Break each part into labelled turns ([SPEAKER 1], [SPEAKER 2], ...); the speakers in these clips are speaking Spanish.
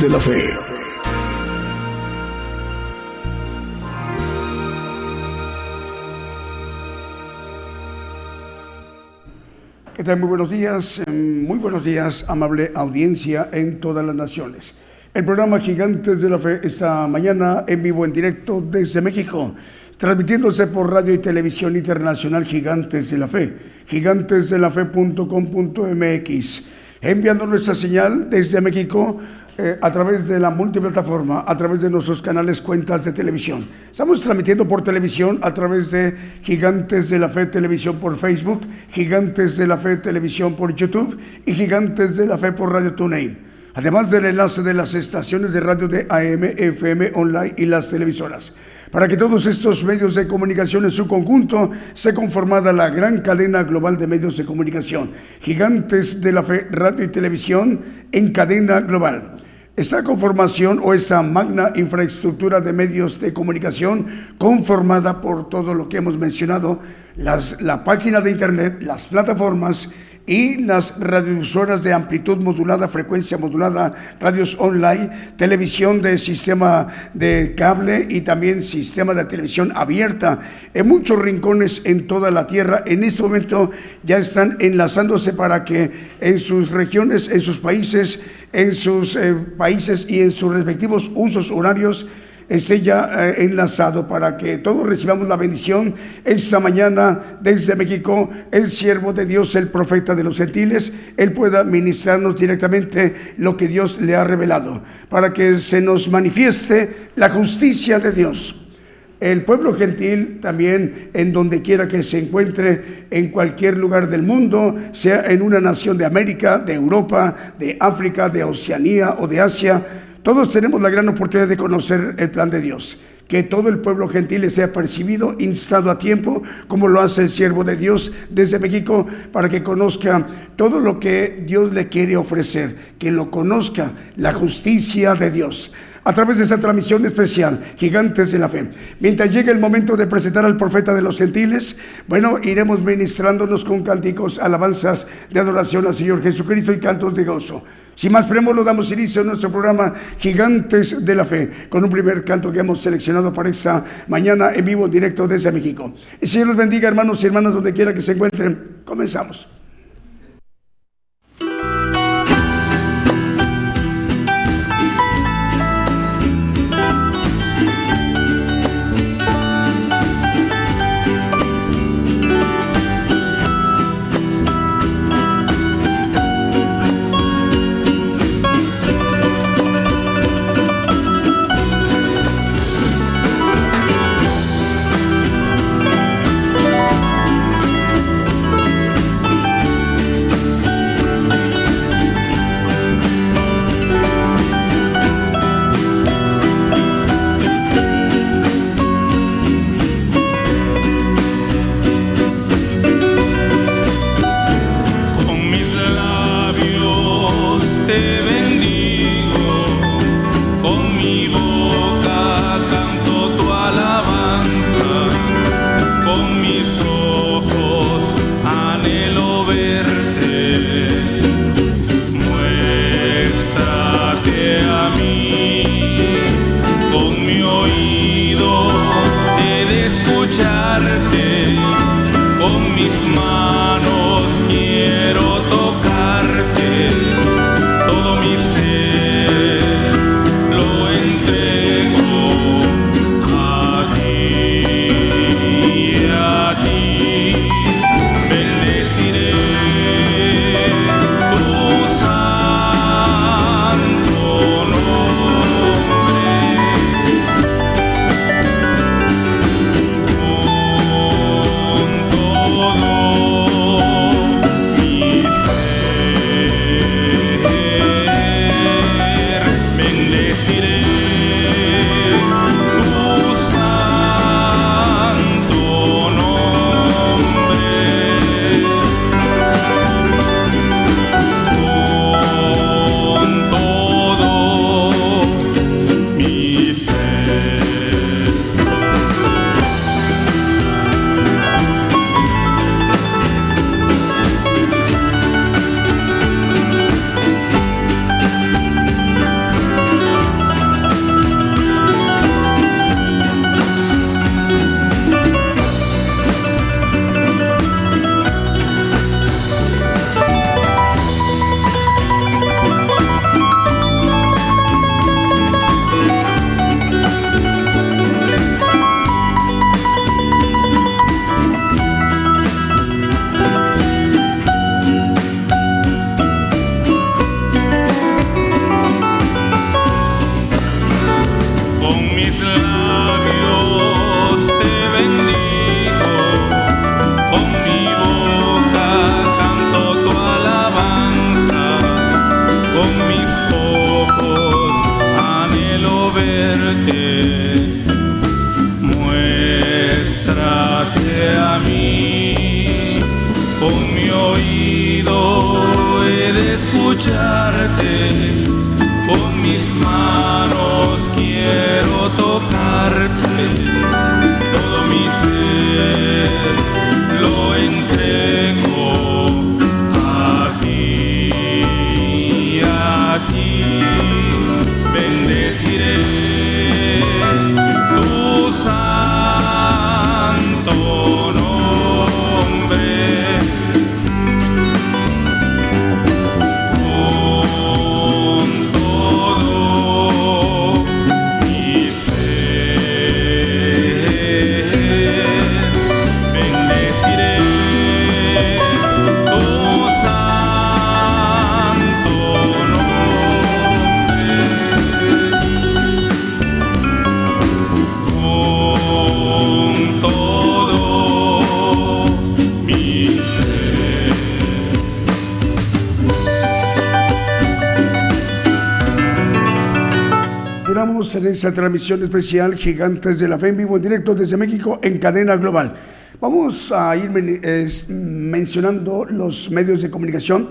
[SPEAKER 1] De la Fe.
[SPEAKER 2] ¿Qué tal? Muy buenos días, em, muy buenos días, amable audiencia en todas las naciones. El programa Gigantes de la Fe esta mañana en vivo, en directo desde México transmitiéndose por radio y televisión internacional Gigantes de la Fe, gigantesdelafe.com.mx, enviando nuestra señal desde México eh, a través de la multiplataforma, a través de nuestros canales cuentas de televisión. Estamos transmitiendo por televisión a través de Gigantes de la Fe Televisión por Facebook, Gigantes de la Fe Televisión por YouTube y Gigantes de la Fe por Radio TuneIn además del enlace de las estaciones de radio de AM, FM, online y las televisoras para que todos estos medios de comunicación en su conjunto se conformada la gran cadena global de medios de comunicación, gigantes de la fe, radio y televisión en cadena global. Esta conformación o esa magna infraestructura de medios de comunicación conformada por todo lo que hemos mencionado, las, la página de internet, las plataformas, y las radiodifusoras de amplitud modulada, frecuencia modulada, radios online, televisión de sistema de cable y también sistema de televisión abierta en muchos rincones en toda la tierra. En este momento ya están enlazándose para que en sus regiones, en sus países, en sus eh, países y en sus respectivos usos horarios esté ya eh, enlazado para que todos recibamos la bendición esta mañana desde México, el siervo de Dios, el profeta de los gentiles, él pueda ministrarnos directamente lo que Dios le ha revelado, para que se nos manifieste la justicia de Dios. El pueblo gentil también en donde quiera que se encuentre, en cualquier lugar del mundo, sea en una nación de América, de Europa, de África, de Oceanía o de Asia, todos tenemos la gran oportunidad de conocer el plan de Dios. Que todo el pueblo gentil sea percibido, instado a tiempo, como lo hace el siervo de Dios desde México, para que conozca todo lo que Dios le quiere ofrecer, que lo conozca, la justicia de Dios a través de esta transmisión especial, Gigantes de la Fe. Mientras llegue el momento de presentar al profeta de los gentiles, bueno, iremos ministrándonos con cánticos, alabanzas de adoración al Señor Jesucristo y cantos de gozo. Sin más preámbulo, damos inicio a nuestro programa Gigantes de la Fe, con un primer canto que hemos seleccionado para esta mañana en vivo, directo desde México. El Señor los bendiga, hermanos y hermanas, donde quiera que se encuentren. Comenzamos. Transmisión especial Gigantes de la Fe en vivo en directo desde México en cadena global. Vamos a ir mencionando los medios de comunicación.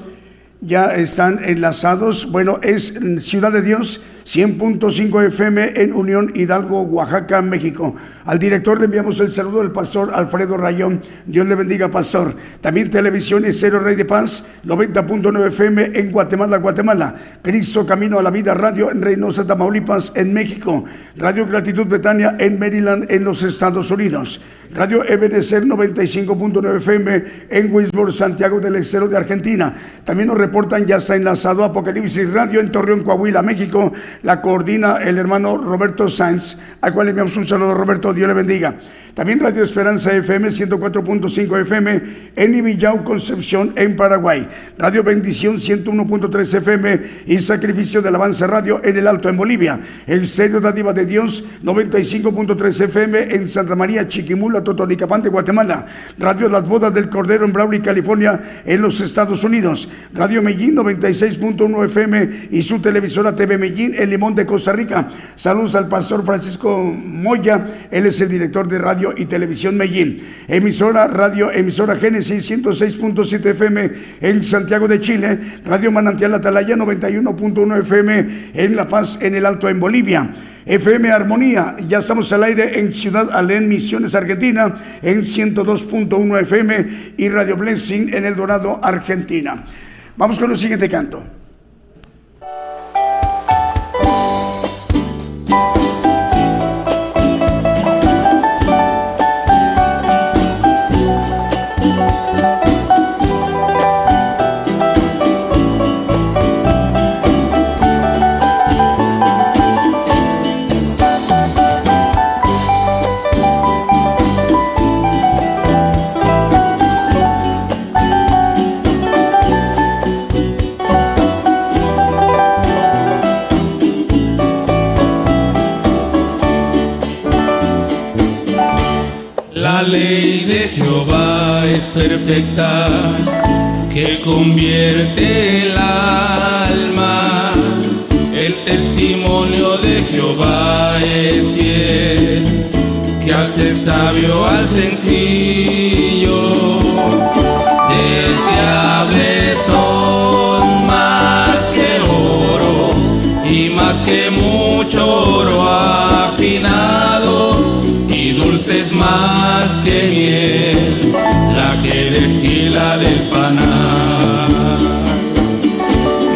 [SPEAKER 2] Ya están enlazados. Bueno, es Ciudad de Dios 100.5 FM en Unión Hidalgo, Oaxaca, México. Al director le enviamos el saludo del pastor Alfredo Rayón. Dios le bendiga, pastor. También televisión Cero Rey de Paz 90.9 FM en Guatemala, Guatemala. Cristo Camino a la Vida Radio en Reynosa, Tamaulipas, en México. Radio Gratitud Betania en Maryland, en los Estados Unidos. Radio Ebenezer 95.9 FM en Wisborne, Santiago del Estero de Argentina. También nos reportan, ya está enlazado Apocalipsis Radio en Torreón, Coahuila, México. La coordina el hermano Roberto Sáenz, al cual le enviamos un saludo, Roberto, Dios le bendiga. También Radio Esperanza FM 104.5 FM en Ibillau, Concepción, en Paraguay. Radio Bendición 101.3 FM y Sacrificio del Avance Radio en el Alto, en Bolivia. El Serio Dádiva de Dios 95.3 FM en Santa María, Chiquimula, Totonicapán de Guatemala. Radio Las Bodas del Cordero en Brawley, California, en los Estados Unidos. Radio Medellín 96.1 FM y su televisora TV Medellín en Limón de Costa Rica. Saludos al pastor Francisco Moya, él es el director de Radio y Televisión Medellín. Emisora Radio, emisora Génesis 106.7 FM en Santiago de Chile. Radio Manantial Atalaya 91.1 FM en La Paz, en el Alto, en Bolivia. FM Armonía, ya estamos al aire en Ciudad Alén, Misiones, Argentina, en 102.1 FM y Radio Blessing en El Dorado, Argentina. Vamos con el siguiente canto.
[SPEAKER 3] Perfecta, que convierte el alma. El testimonio de Jehová es fiel, que hace sabio al sencillo. Deseables son más que oro y más que mucho oro afinado y dulces más que miel, que destila del panal.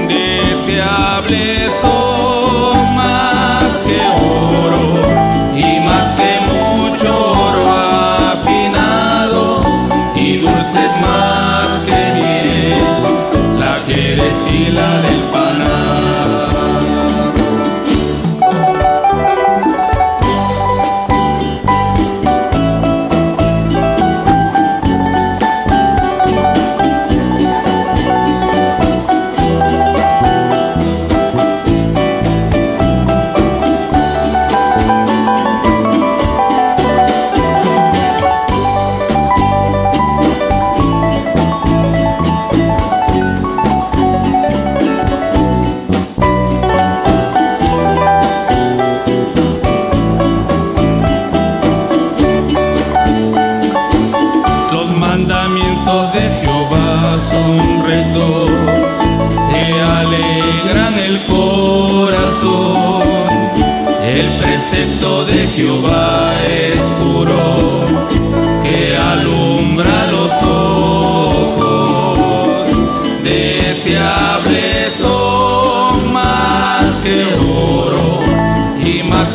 [SPEAKER 3] Deseables son más que oro y más que mucho oro afinado y dulces más que miel, la que destila del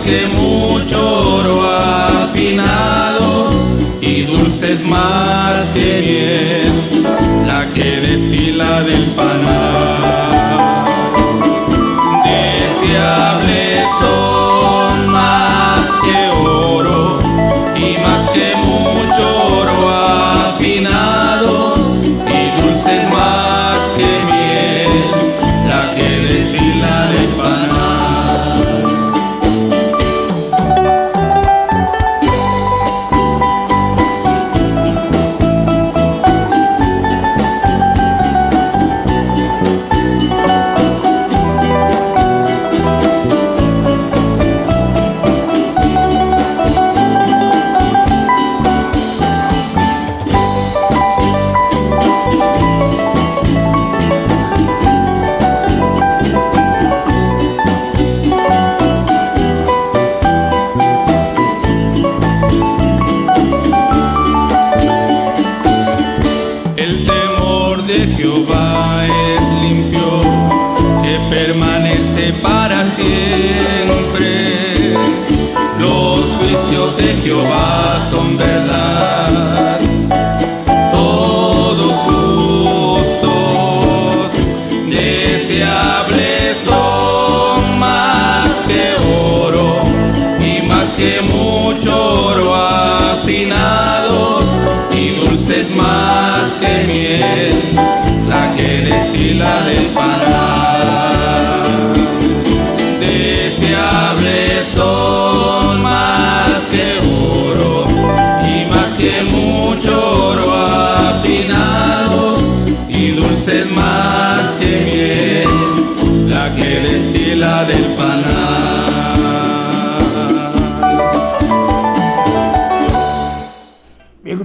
[SPEAKER 3] que mucho oro afinado y dulces más que miel, la que destila del panal. Deseables son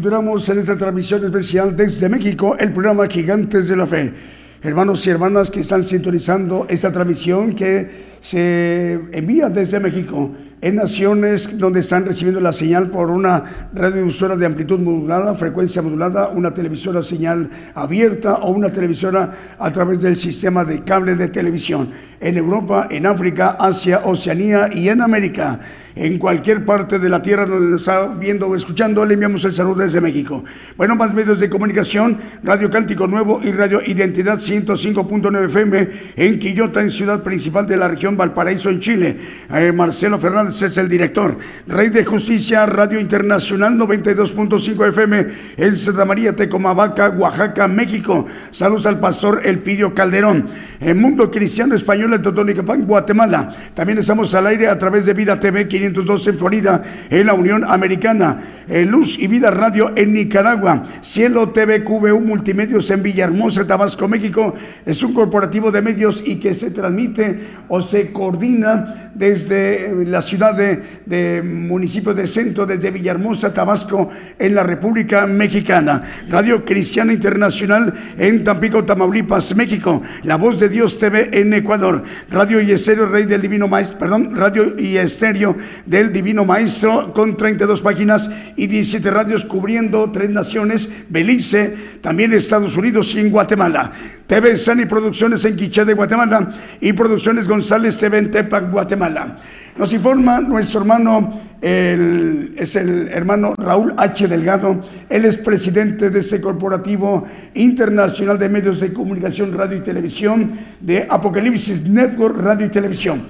[SPEAKER 2] continuamos en esta transmisión especial desde México, el programa Gigantes de la Fe. Hermanos y hermanas que están sintonizando esta transmisión que se envía desde México en naciones donde están recibiendo la señal por una radiodifusora de amplitud modulada, frecuencia modulada, una televisora señal abierta o una televisora a través del sistema de cable de televisión. En Europa, en África, Asia, Oceanía y en América. En cualquier parte de la tierra donde nos está viendo o escuchando, le enviamos el saludo desde México. Bueno, más medios de comunicación, Radio Cántico Nuevo y Radio Identidad 105.9 FM en Quillota, en ciudad principal de la región Valparaíso, en Chile. Eh, Marcelo Fernández es el director. Rey de Justicia, Radio Internacional 92.5 FM en Santa María, Tecomavaca, Oaxaca, México. Saludos al pastor Elpidio Calderón. En Mundo Cristiano Español en Totonicapán, Guatemala. También estamos al aire a través de Vida TV 512 en Florida, en la Unión Americana. Luz y Vida Radio en Nicaragua. Cielo TV QVU Multimedios en Villahermosa, Tabasco, México. Es un corporativo de medios y que se transmite o se coordina desde eh, la ciudad de, de municipio de Centro, desde Villahermosa, Tabasco, en la República Mexicana. Radio Cristiana Internacional en Tampico, Tamaulipas, México. La Voz de Dios TV en Ecuador. Radio y Estéreo Rey del Divino Maestro, perdón, Radio y Estéreo del Divino Maestro con 32 páginas y 17 radios cubriendo tres naciones, Belice, también Estados Unidos y en Guatemala. TV Sani Producciones en Quiché de Guatemala y Producciones González TV en Tepac, Guatemala. Nos informa nuestro hermano, el- es el hermano Raúl H. Delgado, él es presidente de este corporativo internacional de medios de comunicación, radio y televisión de Apocalipsis Network Radio y Televisión.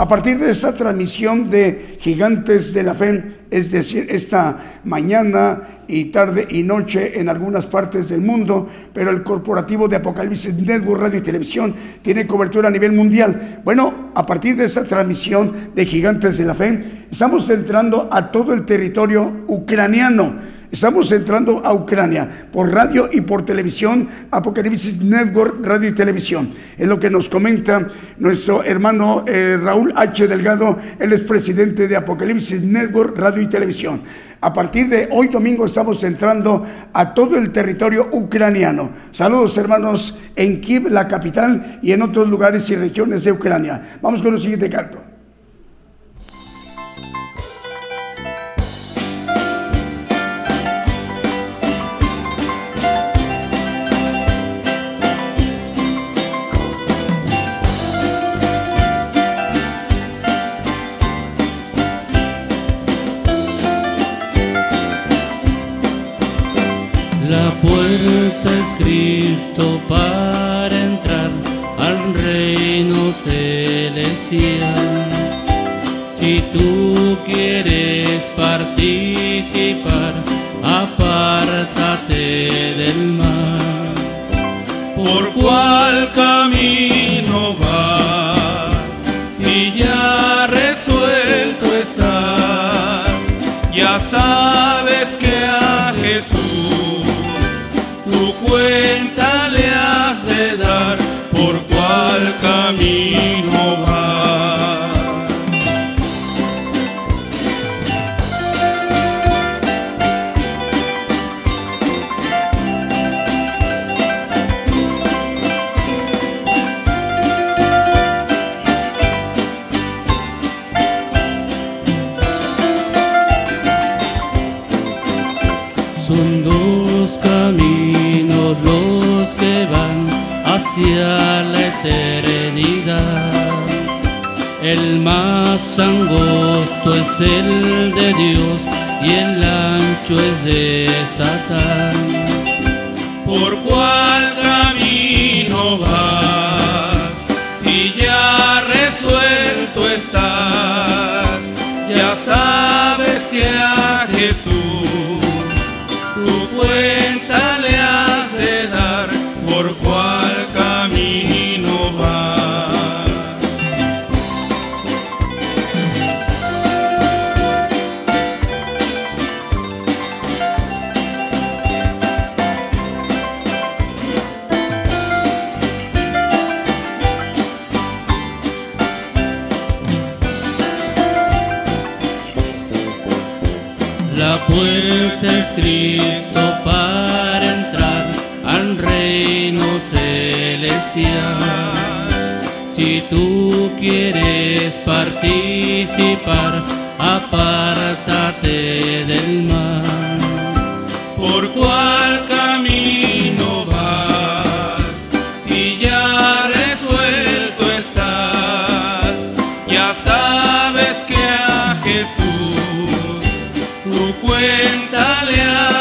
[SPEAKER 2] A partir de esta transmisión de Gigantes de la Fe, es decir, esta mañana y tarde y noche en algunas partes del mundo, pero el corporativo de Apocalipsis Network Radio y Televisión tiene cobertura a nivel mundial. Bueno, a partir de esta transmisión de Gigantes de la Fe, estamos entrando a todo el territorio ucraniano. Estamos entrando a Ucrania por radio y por televisión, Apocalipsis Network, radio y televisión. Es lo que nos comenta nuestro hermano eh, Raúl H. Delgado, el expresidente de Apocalipsis Network, radio y televisión. A partir de hoy domingo estamos entrando a todo el territorio ucraniano. Saludos hermanos en Kiev, la capital, y en otros lugares y regiones de Ucrania. Vamos con el siguiente canto.
[SPEAKER 3] Si tú quieres participar, apártate del mar. ¿Por cuál camino cuenta le has de dar. ¿Por cuál camino El más angosto es el de Dios y el ancho es de Satán. ¿Por cuál camino vas? Si ya resuelto estás, ya sabes quieres participar, apártate del mal. ¿Por cuál camino vas? Si ya resuelto estás, ya sabes que a Jesús cuenta le has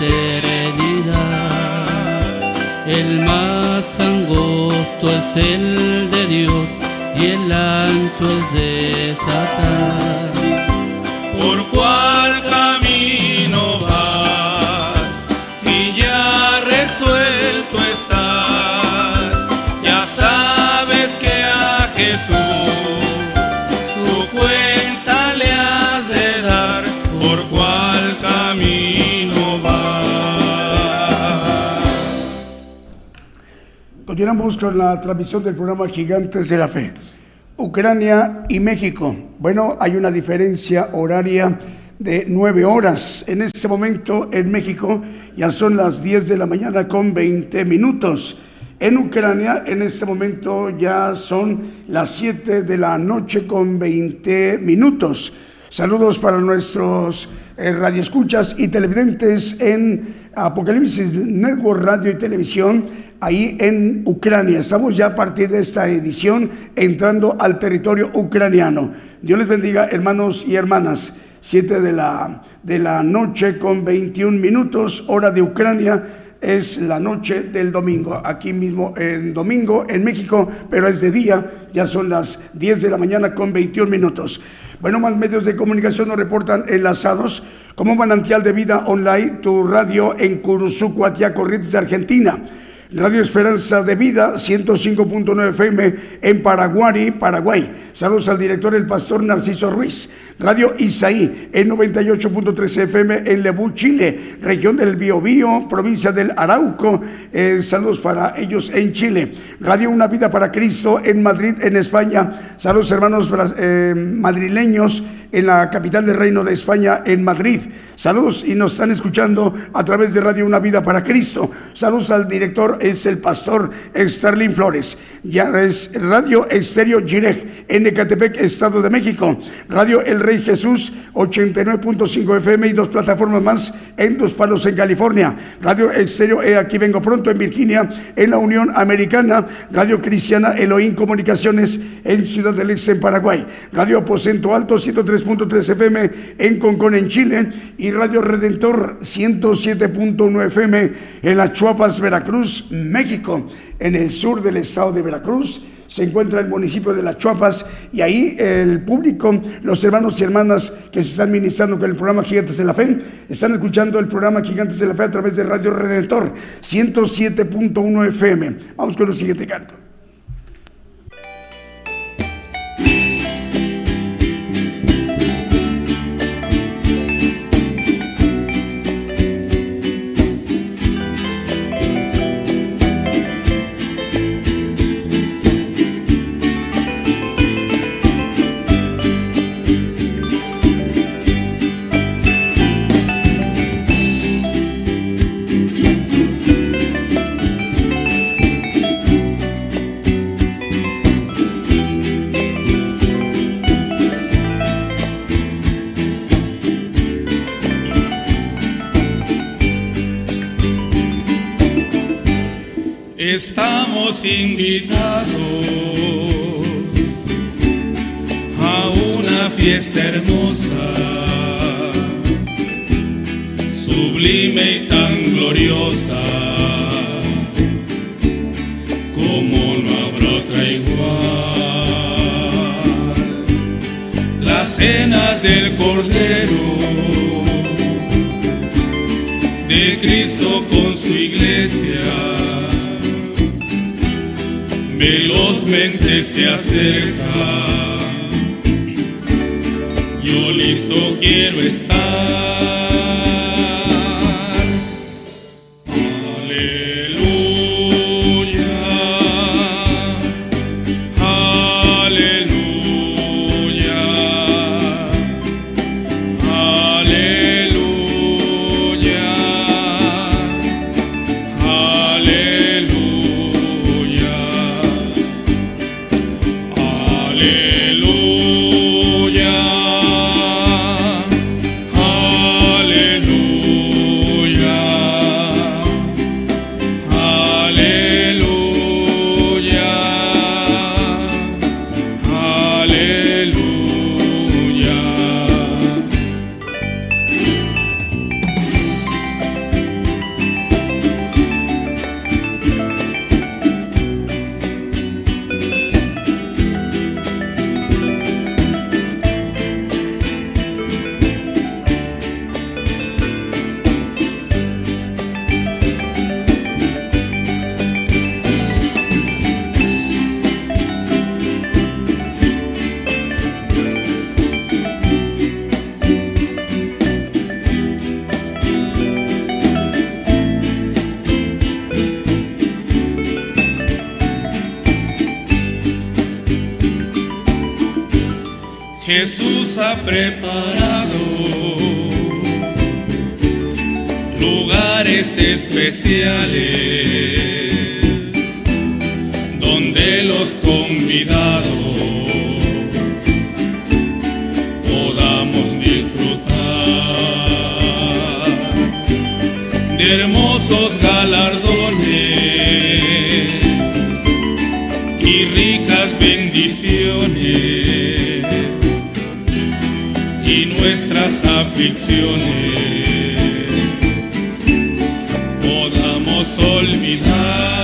[SPEAKER 3] eternidad. El más angosto es el de Dios y el ancho es de Satán.
[SPEAKER 2] Continuamos con la transmisión del programa Gigantes de la Fe. Ucrania y México. Bueno, hay una diferencia horaria de nueve horas. En este momento en México ya son las 10 de la mañana con 20 minutos. En Ucrania en este momento ya son las 7 de la noche con 20 minutos. Saludos para nuestros eh, radioescuchas y televidentes en Apocalipsis Network Radio y Televisión, ahí en Ucrania. Estamos ya a partir de esta edición entrando al territorio ucraniano. Dios les bendiga, hermanos y hermanas. 7 de la, de la noche con 21 minutos, hora de Ucrania es la noche del domingo, aquí mismo en domingo en México, pero es de día, ya son las 10 de la mañana con 21 minutos. Bueno, más medios de comunicación nos reportan enlazados como manantial de vida online, tu radio en Curuzú, Corrientes de Argentina. Radio Esperanza de Vida, 105.9 FM en Paraguay, Paraguay. Saludos al director, el pastor Narciso Ruiz. Radio Isaí, en 98.3 FM en Lebu, Chile. Región del Biobío, provincia del Arauco. Eh, saludos para ellos en Chile. Radio Una Vida para Cristo en Madrid, en España. Saludos hermanos eh, madrileños en la capital del Reino de España, en Madrid. Saludos y nos están escuchando a través de Radio Una Vida para Cristo. Saludos al director, es el pastor Sterling Flores. Ya es Radio Estéreo Gireg, en Ecatepec, Estado de México. Radio El Rey Jesús, 89.5 FM y dos plataformas más en Dos Palos, en California. Radio Estéreo E, aquí vengo pronto, en Virginia, en la Unión Americana. Radio Cristiana Elohim Comunicaciones, en Ciudad del Este, en Paraguay. Radio Aposento Alto, 103 103.3 FM en Concón, en Chile, y Radio Redentor 107.9 FM en La Chuapas, Veracruz, México, en el sur del estado de Veracruz se encuentra el municipio de Las Chuapas y ahí el público, los hermanos y hermanas que se están ministrando con el programa Gigantes de la Fe, están escuchando el programa Gigantes de la Fe a través de Radio Redentor 107.1 FM. Vamos con el siguiente canto.
[SPEAKER 3] Estamos invitados a una fiesta hermosa, sublime y tan gloriosa, como no habrá otra igual. Las cenas del Cordero de Cristo con su iglesia velozmente se acerca. Yo listo quiero estar. Jesús ha preparado lugares especiales donde los convidados podamos disfrutar de hermosos galardones y ricas bendiciones. Aflicciones podamos olvidar.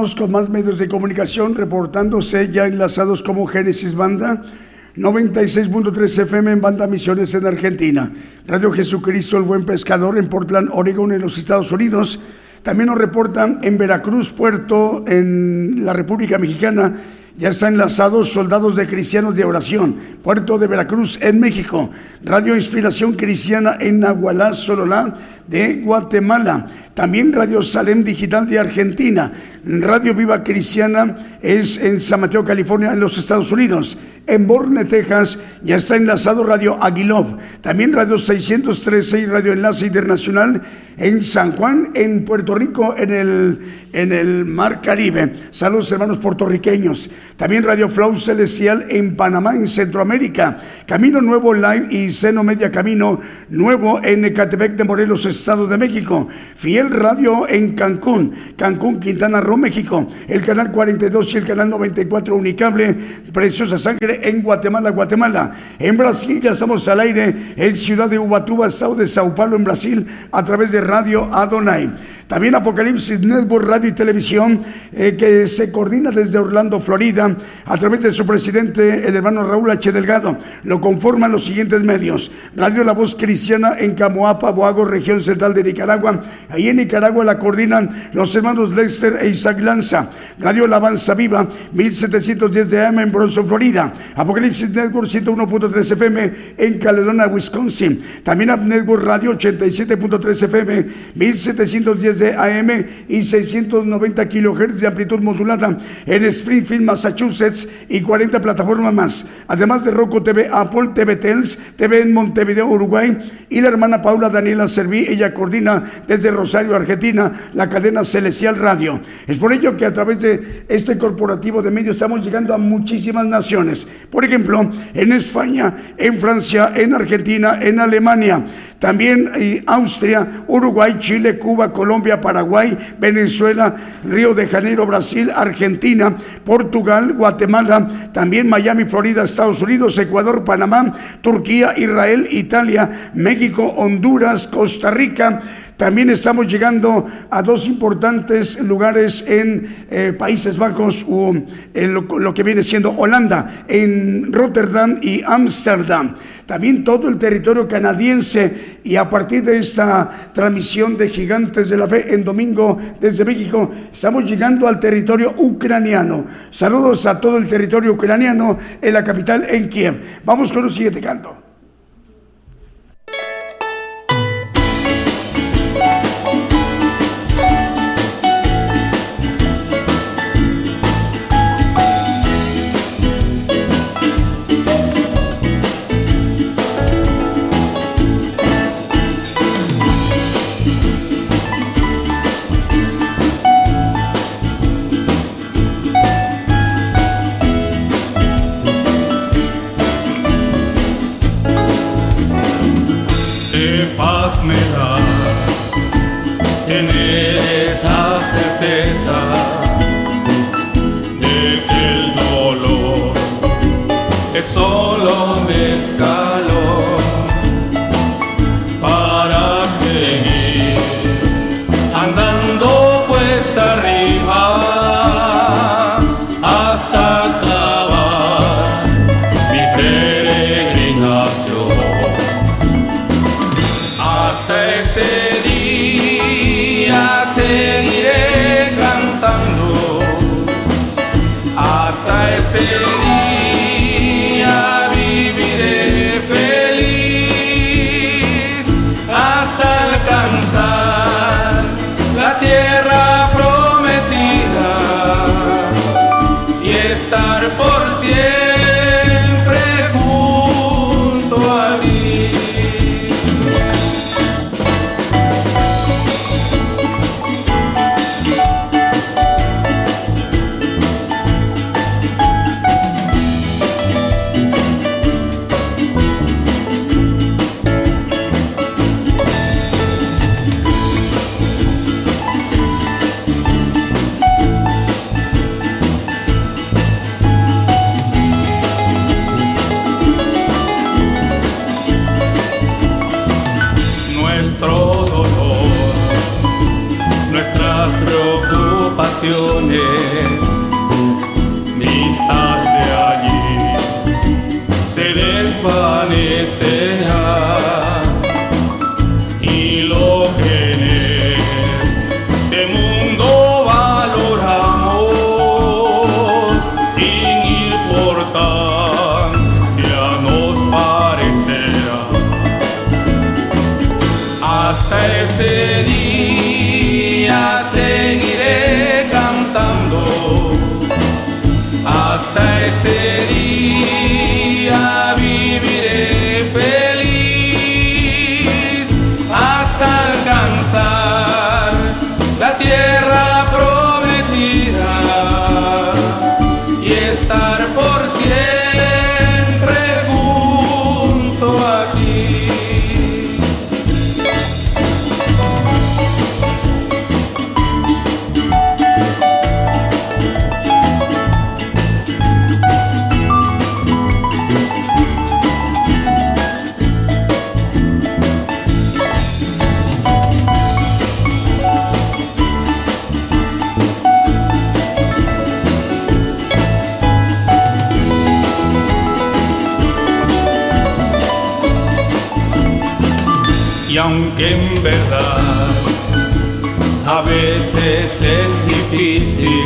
[SPEAKER 2] Con más medios de comunicación reportándose ya enlazados como Génesis Banda 96.3 FM en Banda Misiones en Argentina, Radio Jesucristo el Buen Pescador en Portland, Oregon en los Estados Unidos. También nos reportan en Veracruz, Puerto, en la República Mexicana. Ya están enlazados Soldados de Cristianos de Oración, Puerto de Veracruz en México, Radio Inspiración Cristiana en Nahualá, Sololá de Guatemala, también Radio Salem Digital de Argentina, Radio Viva Cristiana es en San Mateo, California, en los Estados Unidos. En Borne, Texas, ya está enlazado Radio Aguilov. También Radio 613 y Radio Enlace Internacional en San Juan, en Puerto Rico, en el, en el Mar Caribe. Saludos, hermanos puertorriqueños. También Radio Flow Celestial en Panamá, en Centroamérica. Camino Nuevo Live y Seno Media Camino Nuevo en Ecatepec de Morelos, Estado de México. Fiel Radio en Cancún, Cancún, Quintana Roo, México. El canal 42 y el canal 94 Unicable, Preciosa Sangre en Guatemala, Guatemala. En Brasil ya estamos al aire en Ciudad de Ubatuba, Estado de Sao Paulo, en Brasil, a través de Radio Adonai. También Apocalipsis Network Radio y Televisión, eh, que se coordina desde Orlando, Florida, a través de su presidente, el hermano Raúl H. Delgado. Lo conforman los siguientes medios. Radio La Voz Cristiana en Camoapa, Boago, región central de Nicaragua. Ahí en Nicaragua la coordinan los hermanos Lester e Isaac Lanza. Radio Alabanza Viva, 1710 de AM en Bronson, Florida. Apocalipsis Network 101.3 FM en Caledonia, Wisconsin. También Network Radio 87.3 FM, 1710 de AM y 690 kilohertz de amplitud modulada en Springfield, Massachusetts y 40 plataformas más. Además de Roku TV, Apple TV Tels, TV en Montevideo, Uruguay y la hermana Paula Daniela Serví, ella coordina desde Rosario, Argentina, la cadena Celestial Radio. Es por ello que a través de este corporativo de medios estamos llegando a muchísimas naciones. Por ejemplo, en España, en Francia, en Argentina, en Alemania, también en Austria, Uruguay, Chile, Cuba, Colombia, Paraguay, Venezuela, Río de Janeiro, Brasil, Argentina, Portugal, Guatemala, también Miami, Florida, Estados Unidos, Ecuador, Panamá, Turquía, Israel, Italia, México, Honduras, Costa Rica, también estamos llegando a dos importantes lugares en eh, Países Bajos o en lo, que viene siendo Holanda, en Rotterdam y Ámsterdam. También todo el territorio canadiense y a partir de esta transmisión de Gigantes de la Fe en domingo desde México, estamos llegando al territorio ucraniano. Saludos a todo el territorio ucraniano en la capital, en Kiev. Vamos con el siguiente canto.
[SPEAKER 3] Y aunque en verdad a veces es difícil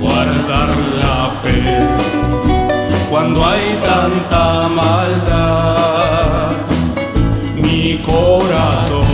[SPEAKER 3] guardar la fe cuando hay tanta maldad, mi corazón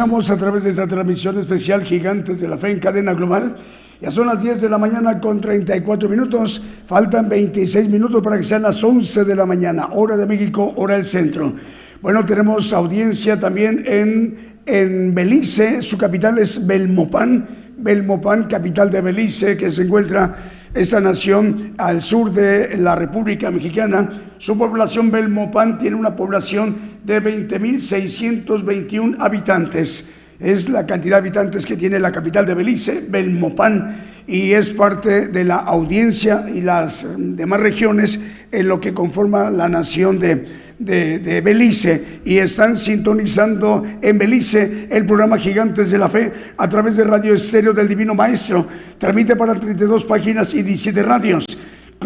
[SPEAKER 2] Continuamos a través de esta transmisión especial Gigantes de la Fe en cadena global. Ya son las 10 de la mañana con 34 minutos. Faltan 26 minutos para que sean las 11 de la mañana, hora de México, hora del centro. Bueno, tenemos audiencia también en, en Belice. Su capital es Belmopan. Belmopan, capital de Belice, que se encuentra esta nación al sur de la República Mexicana. Su población Belmopan tiene una población de 20.621 habitantes. Es la cantidad de habitantes que tiene la capital de Belice, Belmopan, y es parte de la audiencia y las demás regiones en lo que conforma la nación de, de, de Belice. Y están sintonizando en Belice el programa Gigantes de la Fe a través de Radio Estéreo del Divino Maestro. Transmite para 32 páginas y 17 radios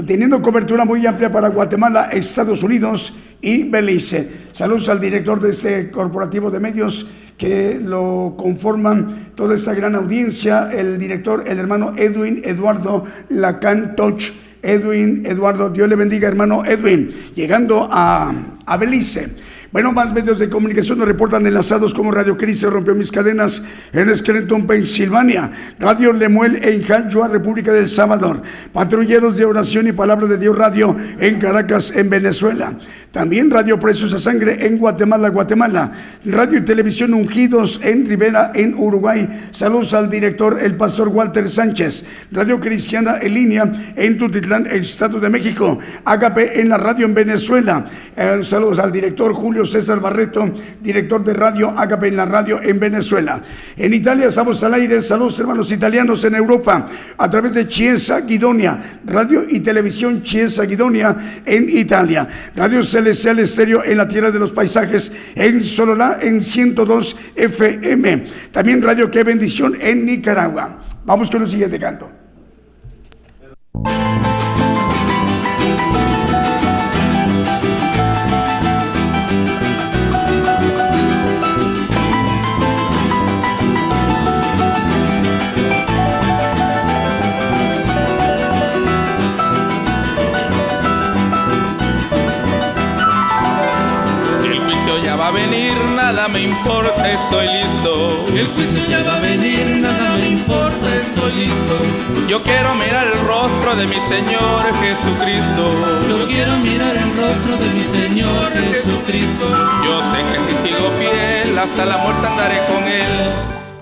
[SPEAKER 2] teniendo cobertura muy amplia para Guatemala, Estados Unidos y Belice. Saludos al director de este corporativo de medios que lo conforman toda esta gran audiencia, el director, el hermano Edwin Eduardo Lacan Toch. Edwin Eduardo, Dios le bendiga, hermano Edwin, llegando a, a Belice. Bueno, más medios de comunicación nos reportan enlazados como Radio Cristo rompió mis cadenas en Scranton, Pensilvania, Radio Lemuel en Jaljoa, República del Salvador, Patrulleros de Oración y Palabra de Dios Radio en Caracas, en Venezuela, también Radio Precios a Sangre en Guatemala, Guatemala, Radio y Televisión Ungidos en Rivera, en Uruguay. Saludos al director, el pastor Walter Sánchez, Radio Cristiana en línea en Tutitlán, Estado de México, Agape en la radio en Venezuela. Eh, saludos al director Julio César Barreto, director de radio Agape en la radio en Venezuela. En Italia estamos al aire. Saludos hermanos italianos en Europa a través de Chiesa Guidonia, radio y televisión Chiesa Guidonia en Italia. Radio Celestial Estéreo en la Tierra de los Paisajes en Sololá en 102 FM. También Radio Qué Bendición en Nicaragua. Vamos con el siguiente canto.
[SPEAKER 3] Nada me importa, estoy listo.
[SPEAKER 4] El juicio ya va a venir, nada me importa, estoy listo.
[SPEAKER 3] Yo quiero mirar el rostro de mi Señor Jesucristo.
[SPEAKER 4] Yo quiero mirar el rostro de mi Señor Jesucristo.
[SPEAKER 3] Yo sé que si sigo fiel, hasta la muerte andaré con Él.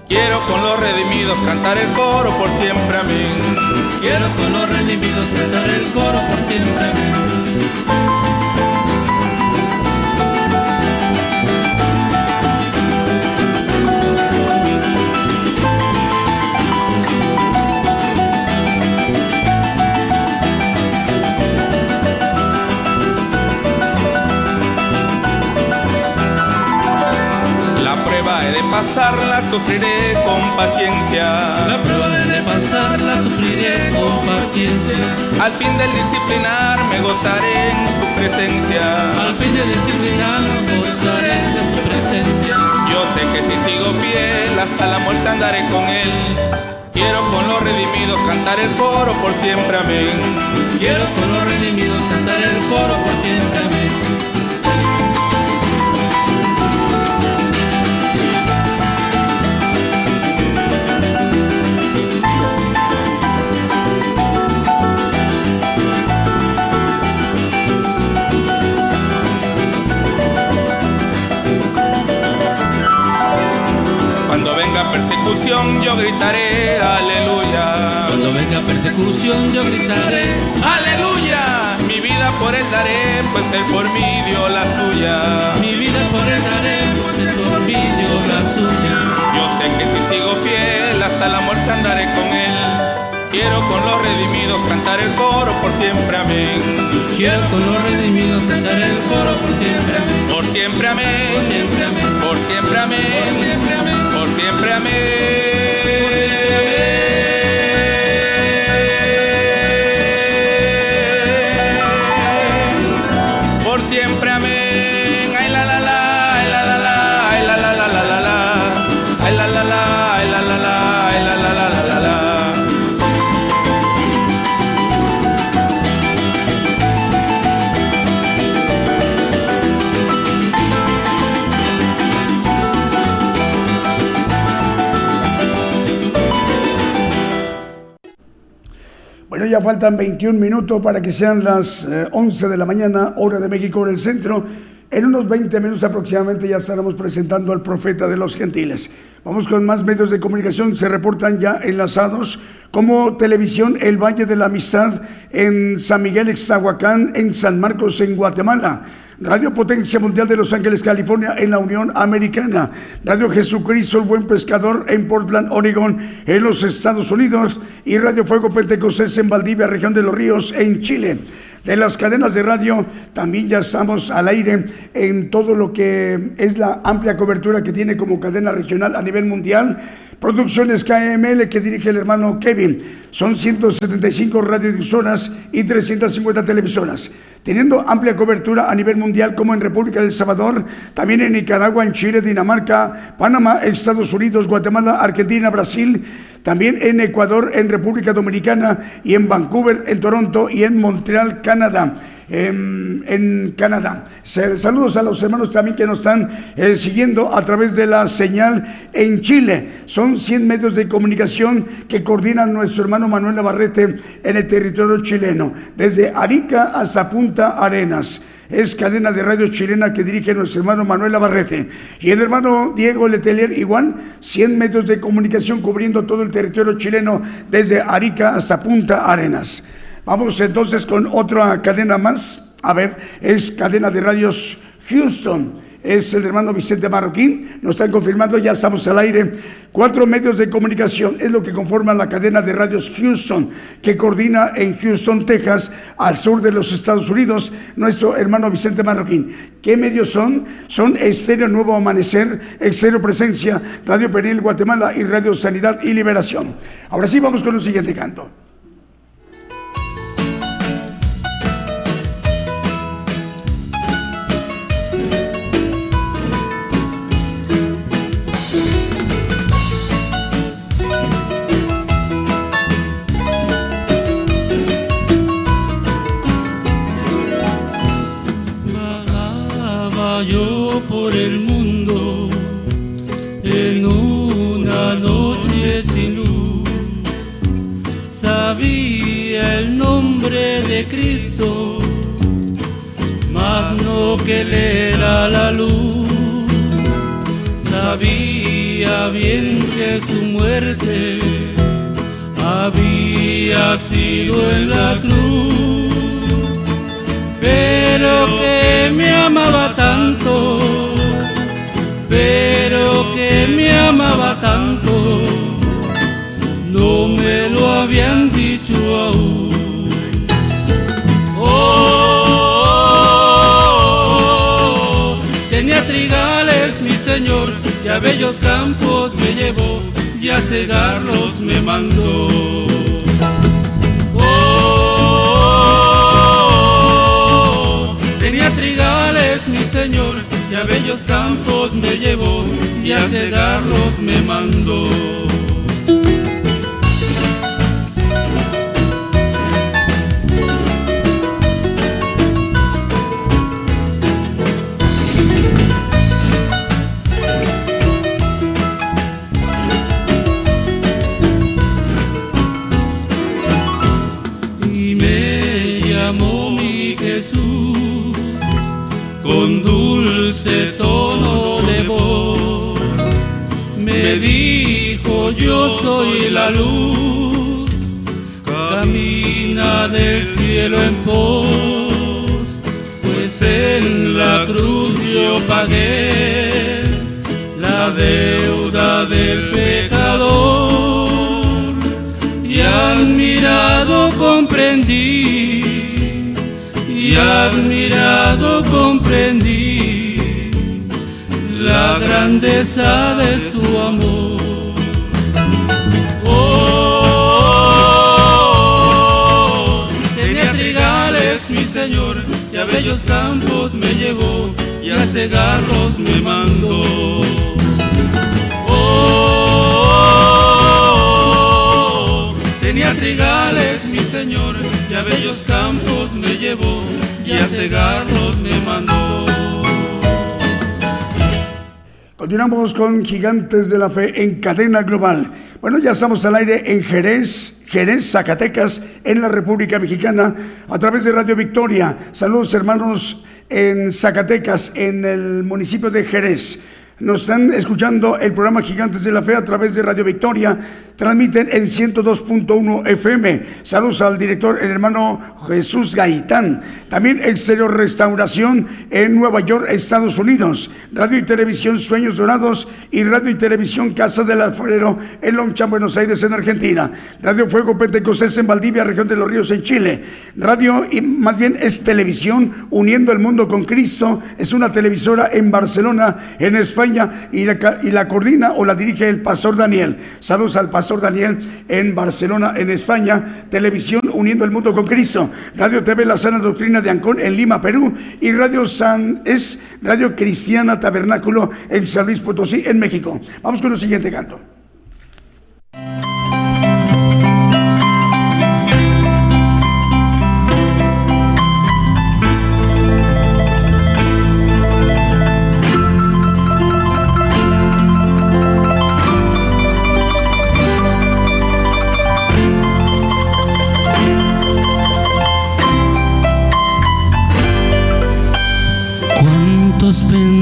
[SPEAKER 3] Quiero con los redimidos cantar el coro por siempre, amén.
[SPEAKER 4] Quiero con los redimidos cantar el coro por siempre, amén.
[SPEAKER 3] Pasarla sufriré con paciencia.
[SPEAKER 4] La prueba de pasarla sufriré con paciencia.
[SPEAKER 3] Al fin del disciplinar me gozaré en su presencia.
[SPEAKER 4] Al fin del disciplinar gozaré de su presencia.
[SPEAKER 3] Yo sé que si sigo fiel hasta la muerte andaré con él. Quiero con los redimidos cantar el coro por siempre, amén.
[SPEAKER 4] Quiero con los redimidos cantar el coro por siempre, amén.
[SPEAKER 3] Persecución yo gritaré aleluya.
[SPEAKER 4] Cuando venga persecución yo gritaré
[SPEAKER 3] aleluya. Mi vida por él daré, pues él por mí dio la suya.
[SPEAKER 4] Mi vida por él daré, pues él por mí dio la suya.
[SPEAKER 3] Yo sé que si sigo fiel hasta la muerte andaré con él. Quiero con los redimidos cantar el coro por siempre, amén.
[SPEAKER 4] Quiero con los redimidos cantar el coro por siempre, amén.
[SPEAKER 3] Por siempre, amén.
[SPEAKER 4] Por siempre, amén.
[SPEAKER 3] Por siempre, amén.
[SPEAKER 4] Por siempre, amén.
[SPEAKER 3] Siempre, amén.
[SPEAKER 2] Ya faltan 21 minutos para que sean las 11 eh, de la mañana, hora de México en el centro. En unos 20 minutos aproximadamente ya estaremos presentando al profeta de los gentiles. Vamos con más medios de comunicación, se reportan ya enlazados como Televisión El Valle de la Amistad en San Miguel Exahuacán, en San Marcos, en Guatemala. Radio Potencia Mundial de Los Ángeles, California, en la Unión Americana. Radio Jesucristo, el Buen Pescador, en Portland, Oregon, en los Estados Unidos. Y Radio Fuego Pentecostés en Valdivia, región de los Ríos, en Chile. De las cadenas de radio, también ya estamos al aire en todo lo que es la amplia cobertura que tiene como cadena regional a nivel mundial Producciones KML que dirige el hermano Kevin. Son 175 radiodifusoras y 350 televisoras, teniendo amplia cobertura a nivel mundial como en República del Salvador, también en Nicaragua, en Chile, Dinamarca, Panamá, Estados Unidos, Guatemala, Argentina, Brasil, también en Ecuador, en República Dominicana y en Vancouver, en Toronto y en Montreal, Canadá en, Canadá. Saludos a los hermanos también que nos están eh, siguiendo a través de la señal en Chile. Son 100 medios de comunicación que coordinan nuestro hermano Manuel Navarrete en el territorio chileno, desde Arica hasta Punta Arenas es cadena de radio chilena que dirige nuestro hermano Manuel Navarrete. Y el hermano Diego Letelier, igual, 100 medios de comunicación cubriendo todo el territorio chileno, desde Arica hasta Punta Arenas. Vamos entonces con otra cadena más. A ver, es cadena de radios Houston. Es el hermano Vicente Marroquín. Nos están confirmando, ya estamos al aire. Cuatro medios de comunicación es lo que conforman la cadena de radios Houston, que coordina en Houston, Texas, al sur de los Estados Unidos, nuestro hermano Vicente Marroquín. ¿Qué medios son? Son Estéreo Nuevo Amanecer, Estéreo Presencia, Radio Peril Guatemala y Radio Sanidad y Liberación. Ahora sí, vamos con el siguiente canto.
[SPEAKER 4] yo por el mundo en una noche sin luz. Sabía el nombre de Cristo, mas no que le era la luz. Sabía bien que su muerte había sido en la cruz pero que me amaba tanto, pero que me amaba tanto no me lo habían dicho aún. Oh, tenía trigales mi señor, y a bellos campos me llevó, y a cegarlos me mandó. Oh, trigales mi señor, y a bellos campos me llevó, y a cegarlos me mandó. Yo soy la luz, camina del cielo en pos, pues en la cruz yo pagué la deuda del pecador. Y admirado comprendí, y admirado comprendí la grandeza de su amor. Y a bellos campos me llevó, y a cegarlos me mandó. Oh, tenía trigales mi señor, y a bellos campos me llevó, y a cegarlos me mandó.
[SPEAKER 2] Continuamos con Gigantes de la Fe en cadena global. Bueno, ya estamos al aire en Jerez, Jerez, Zacatecas, en la República Mexicana, a través de Radio Victoria. Saludos hermanos en Zacatecas, en el municipio de Jerez. Nos están escuchando el programa Gigantes de la Fe a través de Radio Victoria. Transmiten en 102.1 FM. Saludos al director, el hermano Jesús Gaitán. También Exterior Restauración en Nueva York, Estados Unidos. Radio y Televisión Sueños Dorados y Radio y Televisión Casa del Alfarero en Longchamp, Buenos Aires, en Argentina. Radio Fuego Pentecostés en Valdivia, región de los Ríos, en Chile. Radio, y más bien es televisión, uniendo el mundo con Cristo. Es una televisora en Barcelona, en España, y la, y la coordina o la dirige el Pastor Daniel. Saludos al Pastor Daniel en Barcelona, en España. Televisión, uniendo el mundo con Cristo. Radio TV La Sana Doctrina de Ancón en Lima, Perú. Y Radio San es Radio Cristiana Tabernáculo en San Luis Potosí, en México. Vamos con el siguiente canto.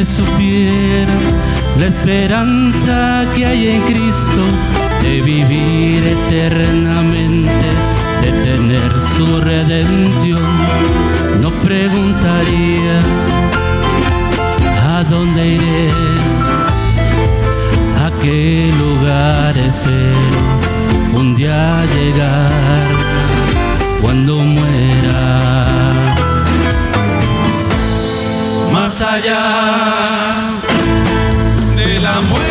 [SPEAKER 4] El hombre supiera la esperanza que hay en Cristo de vivir eternamente, de tener su redención, no preguntaría a dónde iré, a qué lugar espero un día llegar cuando allá. De la muerte,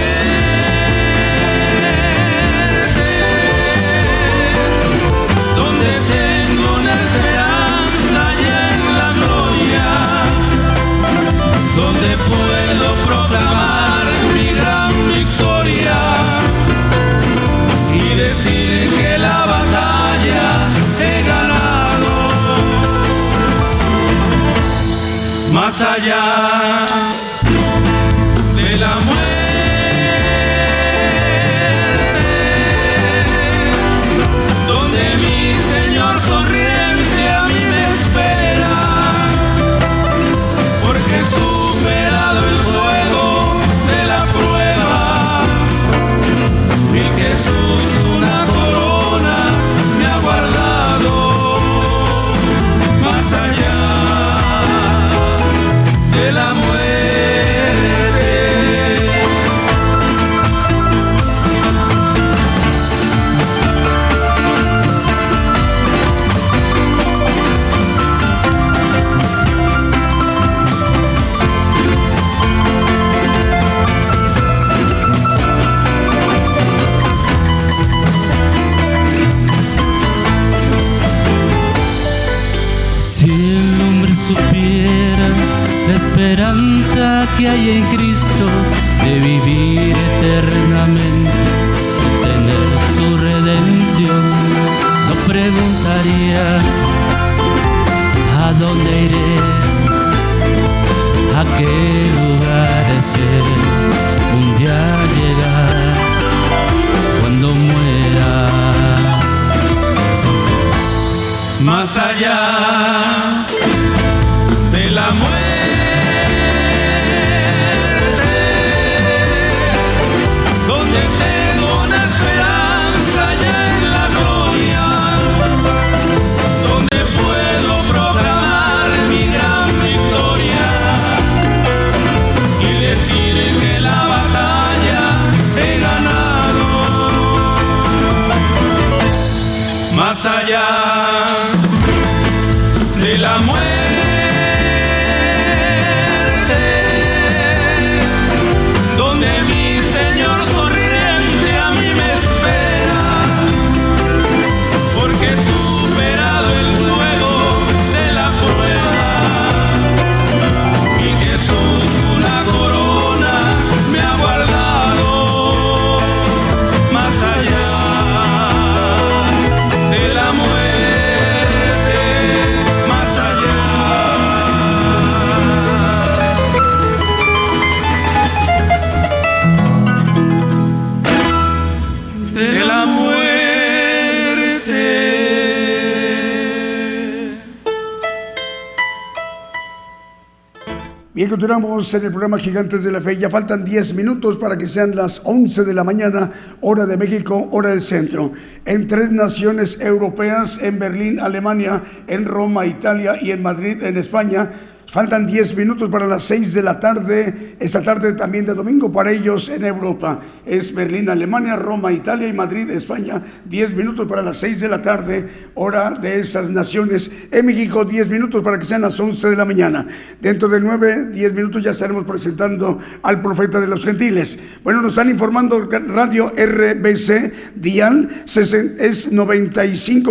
[SPEAKER 5] en
[SPEAKER 2] el programa Gigantes de la Fe. Ya faltan 10 minutos para que sean las 11 de la mañana, hora de México, hora del centro. En tres naciones europeas, en Berlín, Alemania, en Roma, Italia y en Madrid, en España, Faltan 10 minutos para las 6 de la tarde, esta tarde también de domingo para ellos en Europa. Es Berlín, Alemania, Roma, Italia y Madrid, España. 10 minutos para las 6 de la tarde, hora de esas naciones. En México, 10 minutos para que sean las 11 de la mañana. Dentro de 9, 10 minutos ya estaremos presentando al profeta de los gentiles. Bueno, nos están informando Radio RBC, Dial, es 95.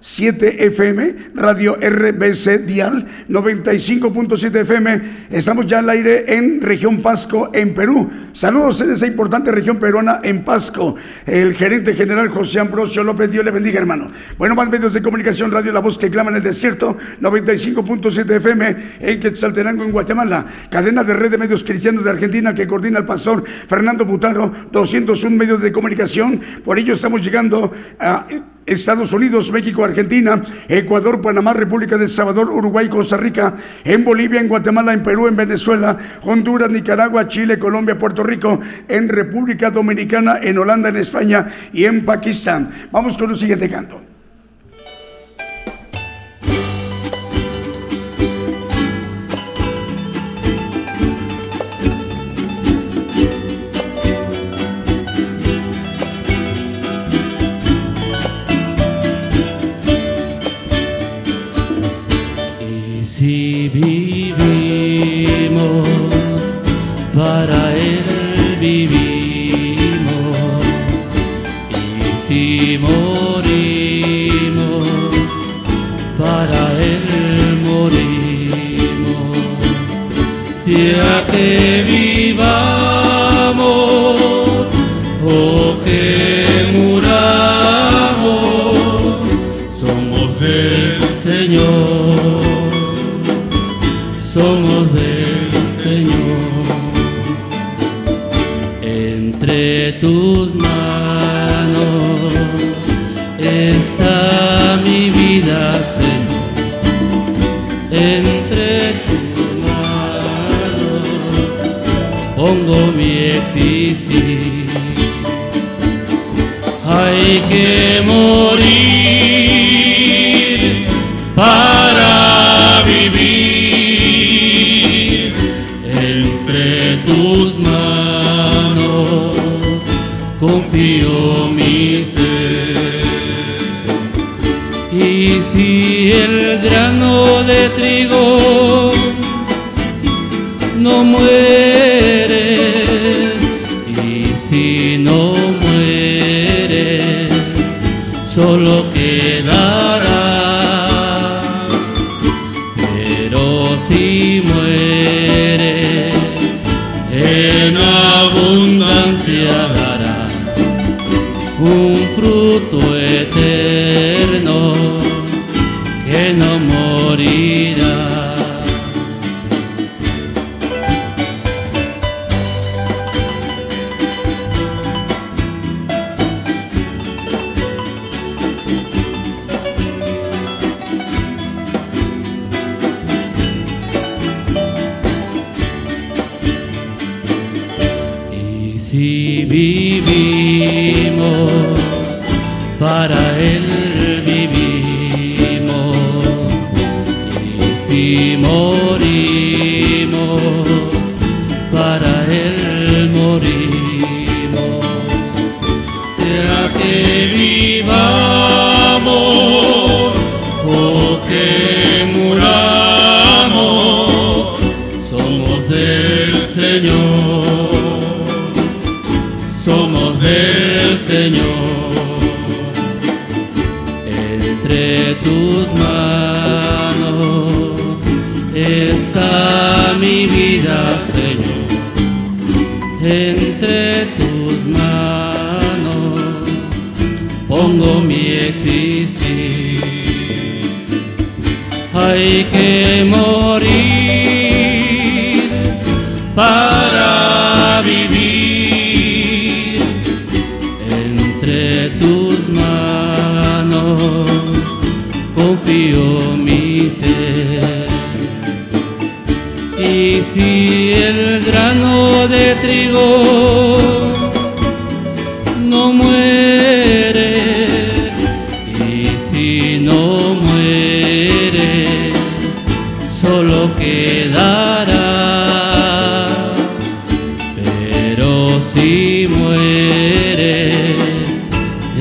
[SPEAKER 2] 7 FM, Radio RBC Dial 95.7 FM. Estamos ya al aire en región Pasco, en Perú. Saludos en esa importante región peruana en Pasco. El gerente general José Ambrosio López, Dios le bendiga, hermano. Bueno, más medios de comunicación, Radio La Voz que clama en el desierto, 95.7 FM en Quetzaltenango, en Guatemala. Cadena de red de medios cristianos de Argentina que coordina el pastor Fernando Butaro, 201 medios de comunicación. Por ello estamos llegando a Estados Unidos, México, Argentina, Ecuador, Panamá, República de Salvador, Uruguay, Costa Rica, en Bolivia, en Guatemala, en Perú, en Venezuela, Honduras, Nicaragua, Chile, Colombia, Puerto Rico, en República Dominicana, en Holanda, en España y en Pakistán. Vamos con el siguiente canto.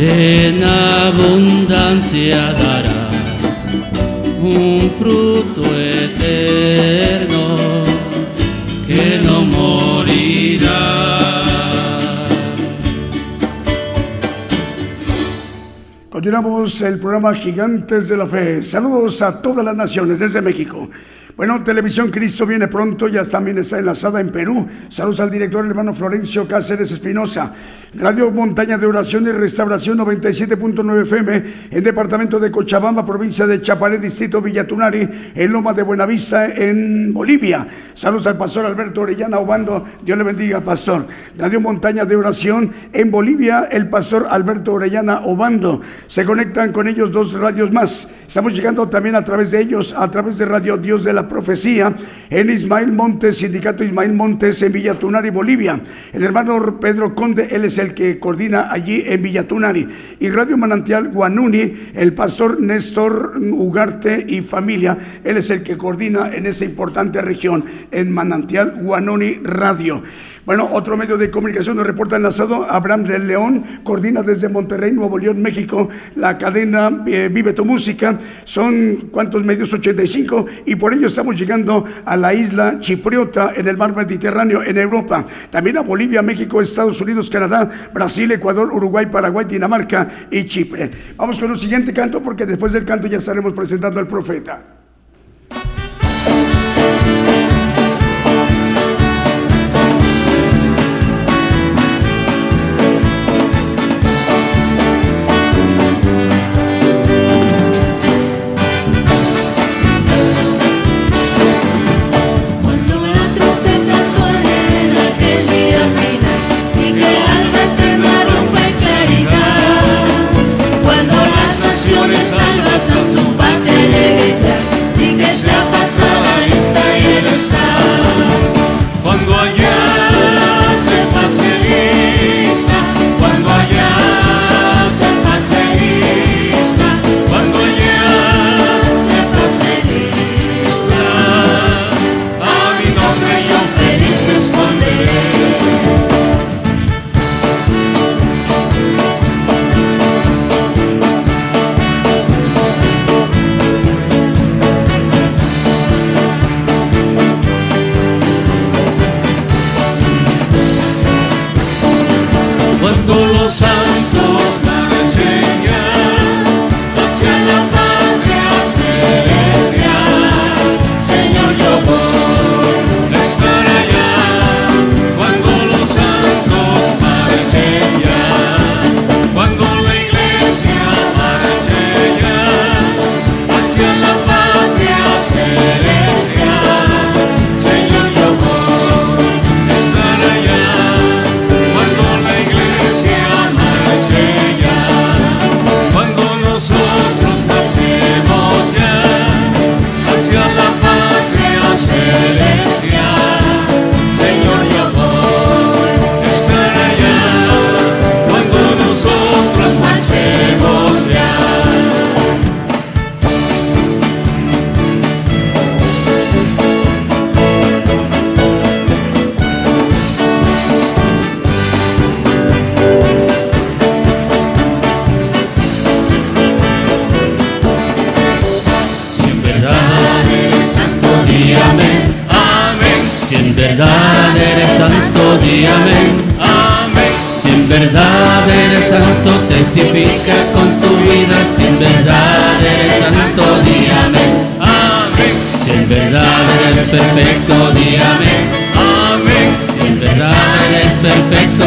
[SPEAKER 5] En abundancia dará un fruto eterno que no morirá.
[SPEAKER 2] Continuamos el programa Gigantes de la Fe. Saludos a todas las naciones desde México. Bueno, Televisión Cristo viene pronto, ya también está enlazada en Perú. Saludos al director, hermano Florencio Cáceres Espinosa. Radio Montaña de Oración y Restauración 97.9 FM en departamento de Cochabamba, provincia de Chapalé, distrito Villatunari, en Loma de Buenavista, en Bolivia. Saludos al pastor Alberto Orellana Obando. Dios le bendiga, pastor. Radio Montaña de Oración en Bolivia, el pastor Alberto Orellana Obando. Se conectan con ellos dos radios más. Estamos llegando también a través de ellos, a través de Radio Dios de la Profecía, en Ismael Montes, Sindicato Ismael Montes, en Villatunari, Bolivia. El hermano Pedro Conde, él es el que coordina allí en Villatunari. Y Radio Manantial Guanuni, el pastor Néstor Ugarte y familia, él es el que coordina en esa importante región, en Manantial Guanuni Radio. Bueno, otro medio de comunicación nos reporta enlazado, Abraham del León, coordina desde Monterrey, Nuevo León, México, la cadena eh, Vive tu Música. Son, ¿cuántos medios? 85. Y por ello estamos llegando a la isla Chipriota, en el mar Mediterráneo, en Europa. También a Bolivia, México, Estados Unidos, Canadá, Brasil, Ecuador, Uruguay, Paraguay, Dinamarca y Chipre. Vamos con el siguiente canto, porque después del canto ya estaremos presentando al profeta.
[SPEAKER 4] Verdad eres santo, di amén.
[SPEAKER 6] Amén.
[SPEAKER 4] Si en verdad eres santo, testifica con tu vida. Si en verdad eres santo, di amén.
[SPEAKER 6] Amén.
[SPEAKER 4] Si en verdad eres perfecto, di amén.
[SPEAKER 6] Amén.
[SPEAKER 4] Si en verdad eres perfecto,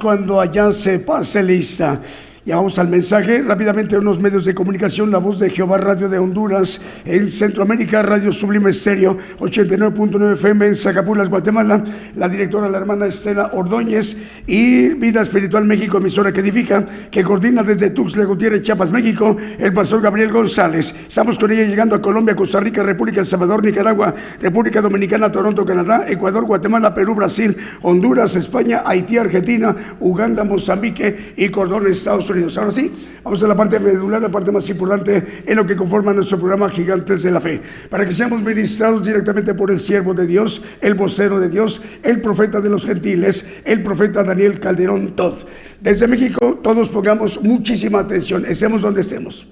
[SPEAKER 6] cuando allá se pase lista. Ya
[SPEAKER 2] vamos al mensaje. Rápidamente, unos medios de comunicación. La voz de Jehová Radio de Honduras. En Centroamérica, Radio Sublime Estéreo, 89.9 FM en Zacapulas, Guatemala. La directora, la hermana Estela Ordóñez. Y Vida Espiritual México, emisora que edifica, que coordina desde Tuxtla Gutiérrez, Chiapas, México, el pastor Gabriel González. Estamos con ella llegando a Colombia, Costa Rica, República El Salvador, Nicaragua, República Dominicana, Toronto, Canadá, Ecuador, Guatemala, Perú, Brasil, Honduras, España, Haití, Argentina, Uganda, Mozambique y Cordón, Estados Unidos. Ahora sí, vamos a la parte medular, la parte más importante en lo que conforma nuestro programa Gigantes de la Fe. Para que seamos ministrados directamente por el siervo de Dios, el vocero de Dios, el profeta de los gentiles, el profeta Daniel Calderón Todd. Desde México, todos pongamos muchísima atención, estemos donde estemos.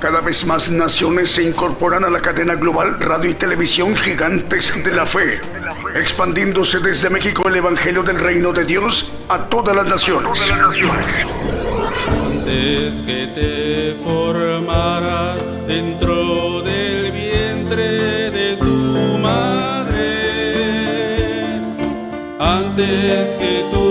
[SPEAKER 7] Cada vez más naciones se incorporan a la cadena global radio y televisión gigantes de la fe, expandiéndose desde México el Evangelio del Reino de Dios a todas las naciones.
[SPEAKER 3] Antes que te antes que tú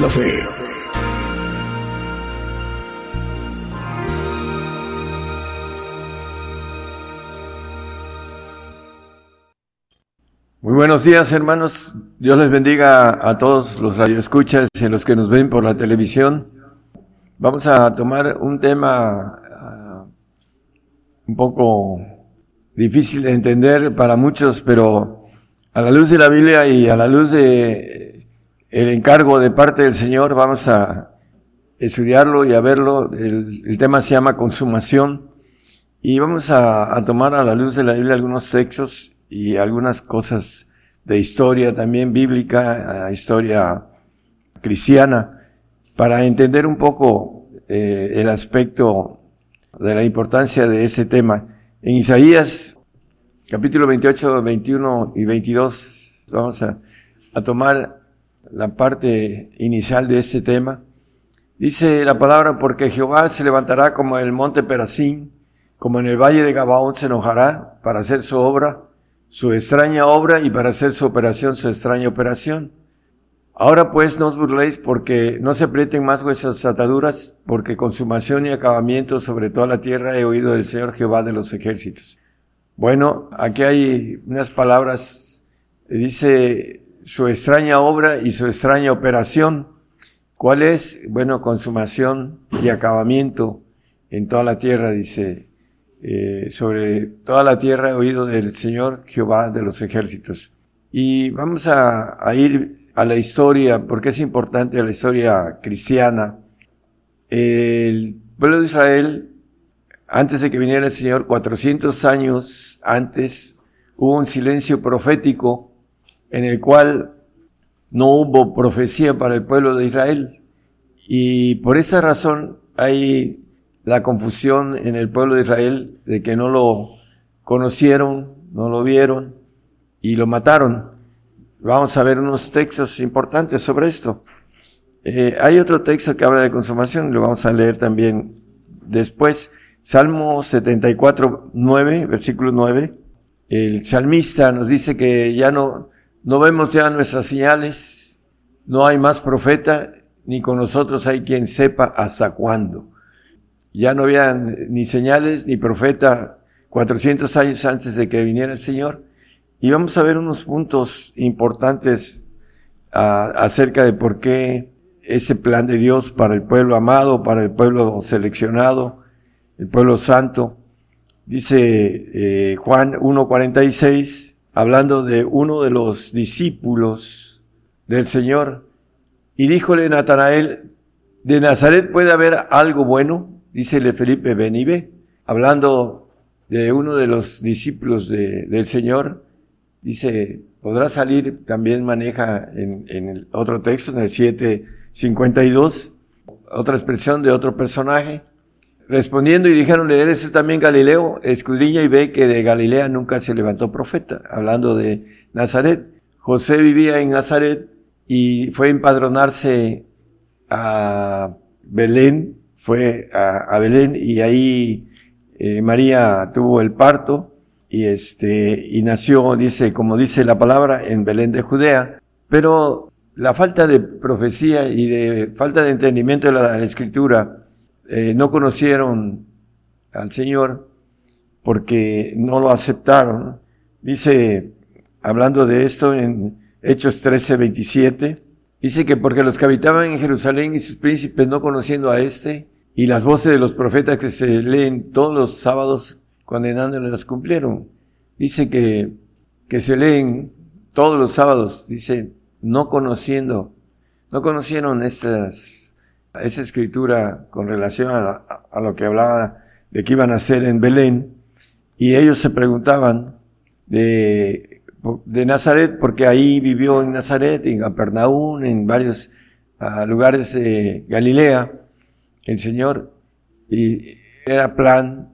[SPEAKER 8] la. Muy
[SPEAKER 9] buenos días, hermanos. Dios les bendiga a todos los radioescuchas y a los que nos ven por la televisión. Vamos a tomar un tema ah, un poco difícil de entender para muchos, pero a la luz de la Biblia y a la luz de el encargo de parte del Señor, vamos a estudiarlo y a verlo. El, tema se llama consumación y vamos a, tomar a la luz de la Biblia algunos textos y algunas cosas de historia también bíblica, a historia cristiana, para entender un poco eh, el aspecto de la importancia de ese tema. En Isaías, capítulo 28, 21 y 22, vamos a tomar la parte inicial de este tema. Dice la palabra, porque Jehová se levantará como en el monte Perazín, como en el valle de Gabaón se enojará para hacer su obra, su extraña obra y para hacer su operación, su extraña operación. Ahora pues no os burléis porque no se aprieten más vuestras ataduras, porque consumación y acabamiento sobre toda la tierra he oído del Señor Jehová de los ejércitos. Bueno, aquí hay unas palabras, dice su extraña obra y su extraña operación. ¿Cuál es? Bueno, consumación y acabamiento en toda la tierra, dice eh, sobre toda la tierra oído del Señor Jehová de los ejércitos. Y vamos a, a, ir a la historia, porque es importante la historia cristiana. El pueblo de Israel, antes de que viniera el Señor, 400 años antes, hubo un silencio profético en el cual no hubo profecía para el pueblo de Israel. Y por esa razón hay la confusión en el pueblo de Israel de que no lo conocieron, no lo vieron y lo mataron. Vamos a ver unos textos importantes sobre esto. Eh, hay otro texto que habla de consumación, lo vamos a leer también después. Salmo 74, 9, versículo 9. El salmista nos dice que ya no, no vemos ya nuestras señales, no hay más profeta, ni con nosotros hay quien sepa hasta cuándo. Ya no había ni señales ni profeta 400 años antes de que viniera el Señor. Y vamos a ver unos puntos importantes a, acerca de por qué ese plan de Dios para el pueblo amado, para el pueblo seleccionado, el pueblo santo. Dice eh, Juan 1.46, hablando de uno de los discípulos del Señor, y díjole Natanael, ¿de Nazaret puede haber algo bueno? dícele Felipe Benibe, hablando de uno de los discípulos de, del Señor, dice, podrá salir, también maneja en, otro texto, en el 752, otra expresión de otro personaje, respondiendo y dijeron, ¿eres también Galileo? Escudriña y ve que de Galilea nunca se levantó profeta, hablando de Nazaret. José vivía en Nazaret y fue a empadronarse a Belén, fue a, Belén y ahí eh, María tuvo el parto y este, y nació, dice, como dice la palabra, en Belén de Judea. Pero la falta de profecía y de falta de entendimiento de la, escritura, eh, no conocieron al Señor porque no lo aceptaron. Dice, hablando de esto en Hechos 13, 27, dice que porque los que habitaban en Jerusalén y sus príncipes no conociendo a este, y las voces de los profetas que se leen todos los sábados condenándole las cumplieron. Dice que, que se leen todos los sábados, dice, no conociendo, no conocieron esas, esa escritura con relación a, lo que hablaba de que iban a hacer en Belén, y ellos se preguntaban de, de Nazaret, porque ahí vivió en Nazaret, en Capernaum, en varios uh, lugares de Galilea, el Señor y era plan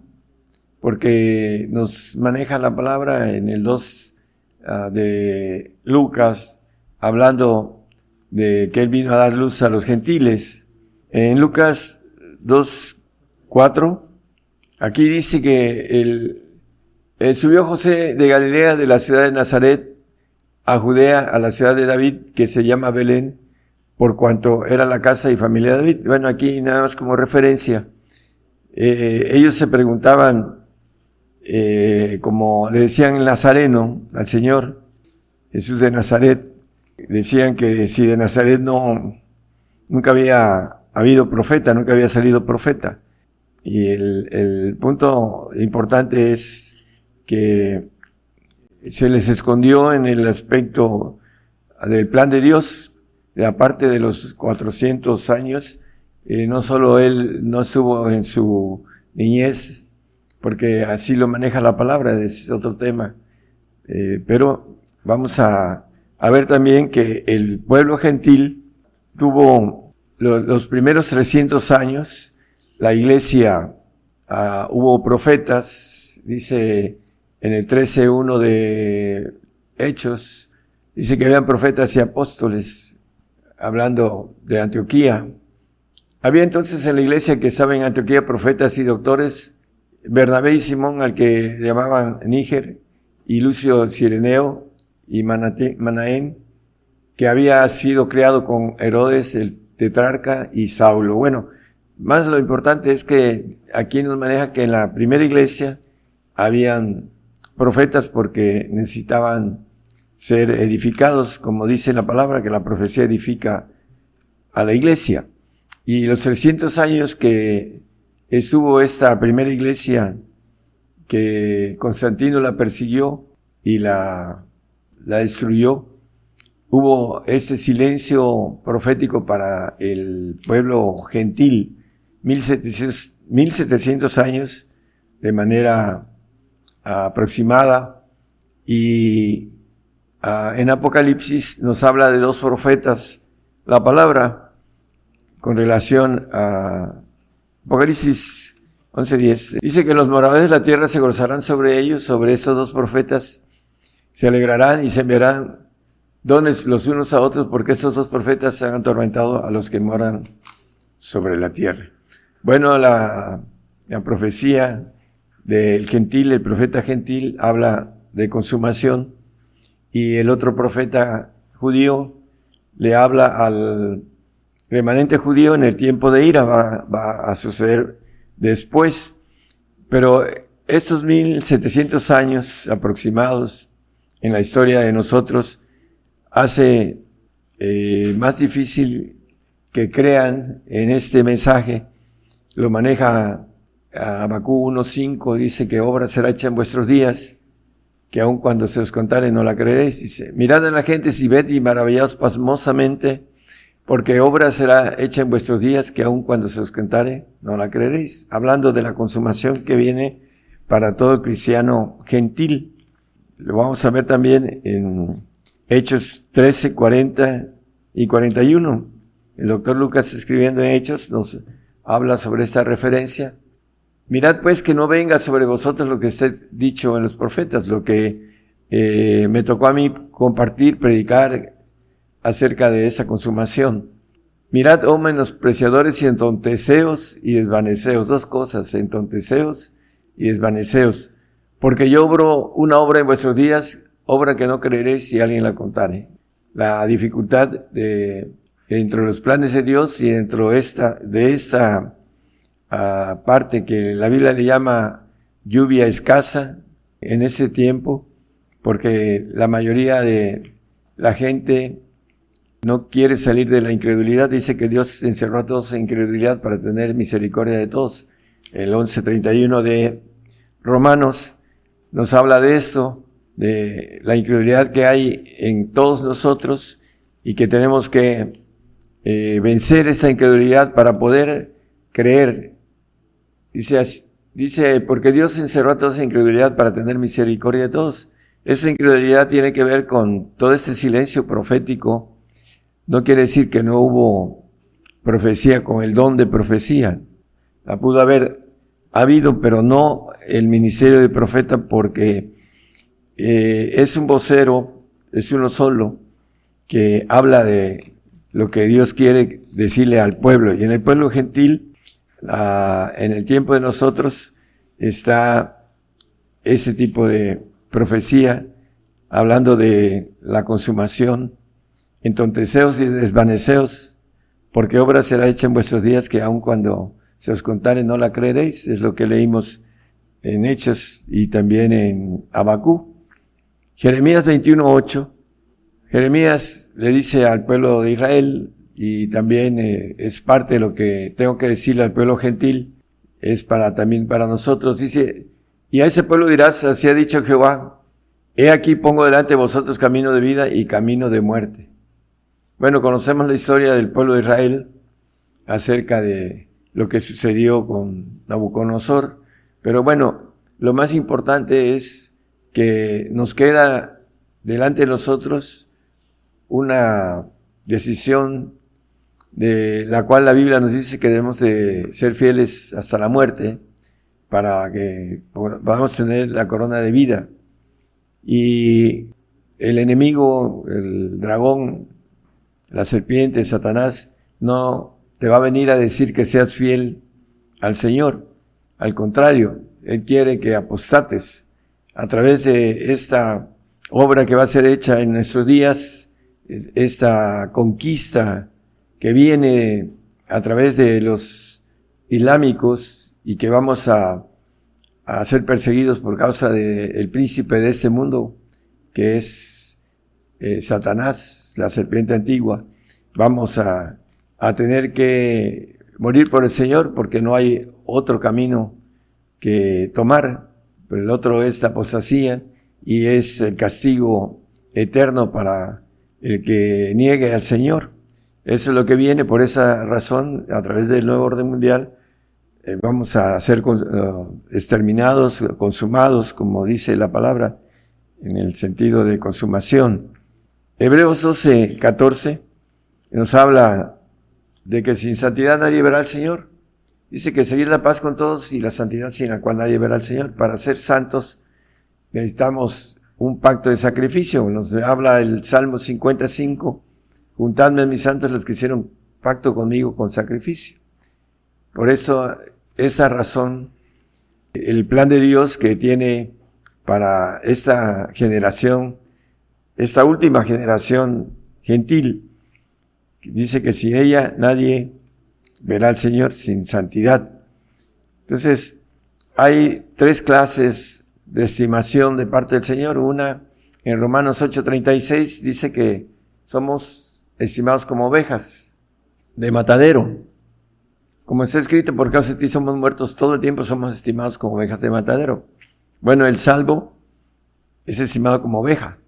[SPEAKER 9] porque nos maneja la palabra en el 2 uh, de Lucas hablando de que él vino a dar luz a los gentiles. En Lucas 2, 4, aquí dice que el, el subió José de Galilea de la ciudad de Nazaret a Judea, a la ciudad de David, que se llama Belén, por cuanto era la casa y familia de David. Bueno, aquí nada más como referencia. Eh, ellos se preguntaban, eh, como le decían el nazareno al Señor, Jesús de Nazaret. Decían que si de Nazaret no, nunca había habido profeta, nunca había salido profeta. Y el, punto importante es que se les escondió en el aspecto del plan de Dios, aparte de los 400 años, eh, no solo él no estuvo en su niñez, porque así lo maneja la palabra, es otro tema, eh, pero vamos a ver también que el pueblo gentil tuvo lo- los primeros 300 años, la iglesia, ah, hubo profetas, dice en el 13.1 de Hechos, dice que habían profetas y apóstoles, hablando de Antioquía. Había entonces en la iglesia que estaba en Antioquía profetas y doctores, Bernabé y Simón, al que llamaban Níger, y Lucio Cireneo y Manaén, que había sido criado con Herodes, el tetrarca, y Saulo. Bueno, más lo importante es que aquí nos maneja que en la primera iglesia habían profetas porque necesitaban ser edificados, como dice la palabra, que la profecía edifica a la iglesia. Y los 300 años que estuvo esta primera iglesia, que Constantino la persiguió y la, la destruyó, hubo ese silencio profético para el pueblo gentil, 1700, 1700 años de manera aproximada y ah, en Apocalipsis nos habla de dos profetas, la palabra con relación a Apocalipsis 11.10. Dice que los moradores de la tierra se gozarán sobre ellos, sobre estos dos profetas, se alegrarán y se enviarán dones los unos a otros porque estos dos profetas han atormentado a los que moran sobre la tierra. Bueno, la, la profecía del gentil, el profeta gentil, habla de consumación y el otro profeta judío le habla al remanente judío en el tiempo de ira, va, va a suceder después. Pero estos 1700 años aproximados en la historia de nosotros hace eh, más difícil que crean en este mensaje. Lo maneja Abacú 1.5, dice que obra será hecha en vuestros días, que aun cuando se os contare no la creeréis. Dice, mirad a la gente si ved y maravillaos pasmosamente, porque obra será hecha en vuestros días, que aun cuando se os contare no la creeréis. Hablando de la consumación que viene para todo cristiano gentil. Lo vamos a ver también en Hechos 13, 40 y 41. El doctor Lucas escribiendo en Hechos nos habla sobre esta referencia. Mirad pues que no venga sobre vosotros lo que está dicho en los profetas, lo que eh, me tocó a mí compartir, predicar acerca de esa consumación. Mirad, oh menospreciadores y entonteceos y desvaneceos, dos cosas, entonteceos y desvaneceos, porque yo obro una obra en vuestros días, obra que no creeréis si alguien la contare. La dificultad de, dentro de los planes de Dios y dentro de esta, de esta uh, parte que la Biblia le llama lluvia escasa en ese tiempo, porque la mayoría de la gente no quiere salir de la incredulidad, dice que Dios encerró a todos en incredulidad para tener misericordia de todos. El 11.31 de Romanos nos habla de esto, de la incredulidad que hay en todos nosotros y que tenemos que eh, vencer esa incredulidad para poder creer. Dice, dice, porque Dios encerró a todos en incredulidad para tener misericordia de todos. Esa incredulidad tiene que ver con todo ese silencio profético. No quiere decir que no hubo profecía con el don de profecía. La pudo haber habido, pero no el ministerio de profeta porque eh, es un vocero, es uno solo, que habla de lo que Dios quiere decirle al pueblo. Y en el pueblo gentil, ah, en el tiempo de nosotros, está ese tipo de profecía, hablando de la consumación, entonteceos y desvaneceos, porque obra será hecha en vuestros días que aun cuando se os contare no la creeréis, es lo que leímos en Hechos y también en Abacú. Jeremías 21.8 Jeremías le dice al pueblo de Israel, y también eh, es parte de lo que tengo que decirle al pueblo gentil, es para también para nosotros, dice, y a ese pueblo dirás, así ha dicho Jehová, he aquí pongo delante de vosotros camino de vida y camino de muerte. Bueno, conocemos la historia del pueblo de Israel acerca de lo que sucedió con Nabucodonosor, pero bueno, lo más importante es que nos queda delante de nosotros una decisión de la cual la Biblia nos dice que debemos de ser fieles hasta la muerte para que podamos tener la corona de vida. Y el enemigo, el dragón, la serpiente, Satanás, no te va a venir a decir que seas fiel al Señor. Al contrario, Él quiere que apostates a través de esta obra que va a ser hecha en nuestros días, esta conquista que viene a través de los islámicos y que vamos a, a ser perseguidos por causa del príncipe de ese mundo, que es eh, Satanás, la serpiente antigua, vamos a, a tener que morir por el Señor porque no hay otro camino que tomar, pero el otro es la apostasía y es el castigo eterno para el que niegue al Señor. Eso es lo que viene, por esa razón, a través del nuevo orden mundial, eh, vamos a ser uh, exterminados, consumados, como dice la palabra, en el sentido de consumación. Hebreos 12, 14 nos habla de que sin santidad nadie verá al Señor. Dice que seguir la paz con todos y la santidad sin la cual nadie verá al Señor. Para ser santos necesitamos un pacto de sacrificio. Nos habla el Salmo 55, Juntadme a mis santos los que hicieron pacto conmigo con sacrificio. Por eso, esa razón, el plan de Dios que tiene para esta generación, esta última generación gentil, dice que sin ella nadie verá al Señor sin santidad. Entonces, hay tres clases de estimación de parte del Señor. Una, en Romanos 8:36, dice que somos estimados como ovejas de matadero. Como está escrito, por causa de ti somos muertos todo el tiempo, somos estimados como ovejas de matadero. Bueno, el salvo es estimado como oveja.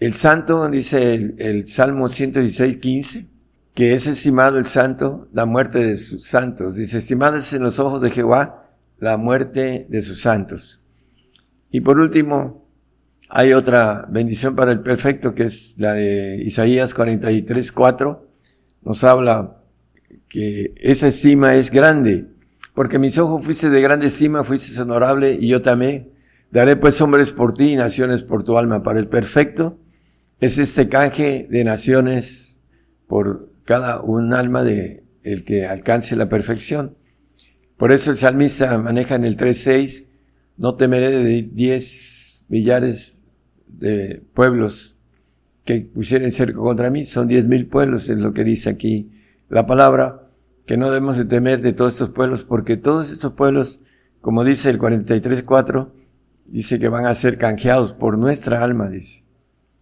[SPEAKER 9] El santo, dice el, el Salmo 116, 15, que es estimado el santo la muerte de sus santos. Dice, estimada es en los ojos de Jehová la muerte de sus santos. Y por último, hay otra bendición para el perfecto que es la de Isaías 43, 4. Nos habla que esa estima es grande, porque mis ojos fuiste de grande estima, fuiste honorable y yo tamé. Daré pues hombres por ti y naciones por tu alma. Para el perfecto es este canje de naciones por cada un alma de el que alcance la perfección. Por eso el salmista maneja en el 3.6, no temeré de diez millares de pueblos que pusieran cerco contra mí, son diez mil pueblos, es lo que dice aquí la palabra, que no debemos de temer de todos estos pueblos, porque todos estos pueblos, como dice el 43.4, dice que van a ser canjeados por nuestra alma, dice.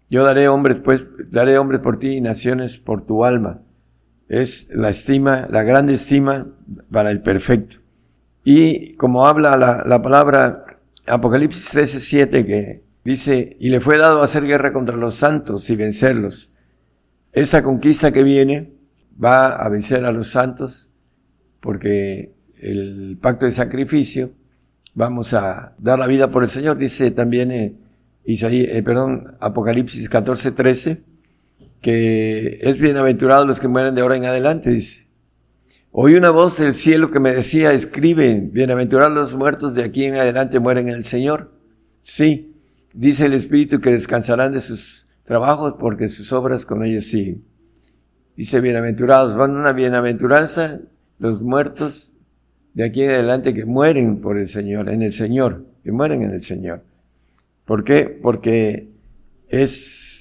[SPEAKER 9] Yo daré hombres, pues, daré hombres por ti y naciones por tu alma. Es la estima, la grande estima para el perfecto. Y como habla la, la palabra Apocalipsis 13.7, que Dice, y le fue dado hacer guerra contra los santos y vencerlos. Esa conquista que viene va a vencer a los santos porque el pacto de sacrificio, vamos a dar la vida por el Señor, dice también eh, Isaías, eh, perdón, Apocalipsis 14, 13, que es bienaventurado los que mueren de ahora en adelante, dice. Oí una voz del cielo que me decía, escribe, bienaventurados los muertos de aquí en adelante mueren en el Señor. Sí, Dice el Espíritu que descansarán de sus trabajos porque sus obras con ellos siguen. Dice, bienaventurados, van una bienaventuranza los muertos de aquí en adelante que mueren por el Señor, en el Señor, que mueren en el Señor. ¿Por qué? Porque es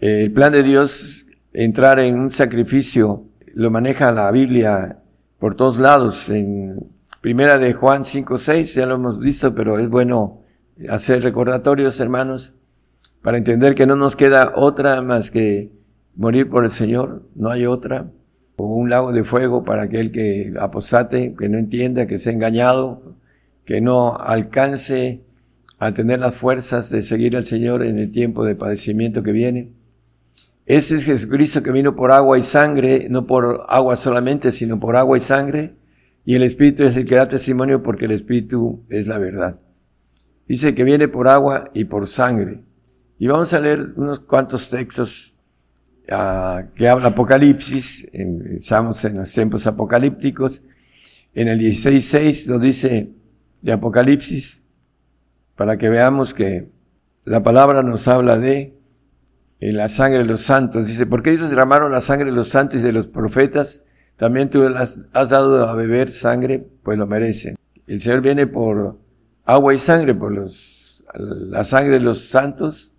[SPEAKER 9] el plan de Dios entrar en un sacrificio, lo maneja la Biblia por todos lados, en primera de Juan 5, 6, ya lo hemos visto, pero es bueno hacer recordatorios, hermanos, para entender que no nos queda otra más que morir por el Señor, no hay otra, o un lago de fuego para aquel que apostate, que no entienda, que sea engañado, que no alcance a tener las fuerzas de seguir al Señor en el tiempo de padecimiento que viene. Ese es Jesucristo que vino por agua y sangre, no por agua solamente, sino por agua y sangre, y el Espíritu es el que da testimonio porque el Espíritu es la verdad. Dice que viene por agua y por sangre. Y vamos a leer unos cuantos textos ah, que habla Apocalipsis, estamos en los tiempos apocalípticos. En el 16.6 nos dice de Apocalipsis, para que veamos que la palabra nos habla de en la sangre de los santos. Dice, porque ellos derramaron la sangre de los santos y de los profetas, también tú las has dado a beber sangre, pues lo merecen. El Señor viene por agua y sangre, por los, la sangre de los santos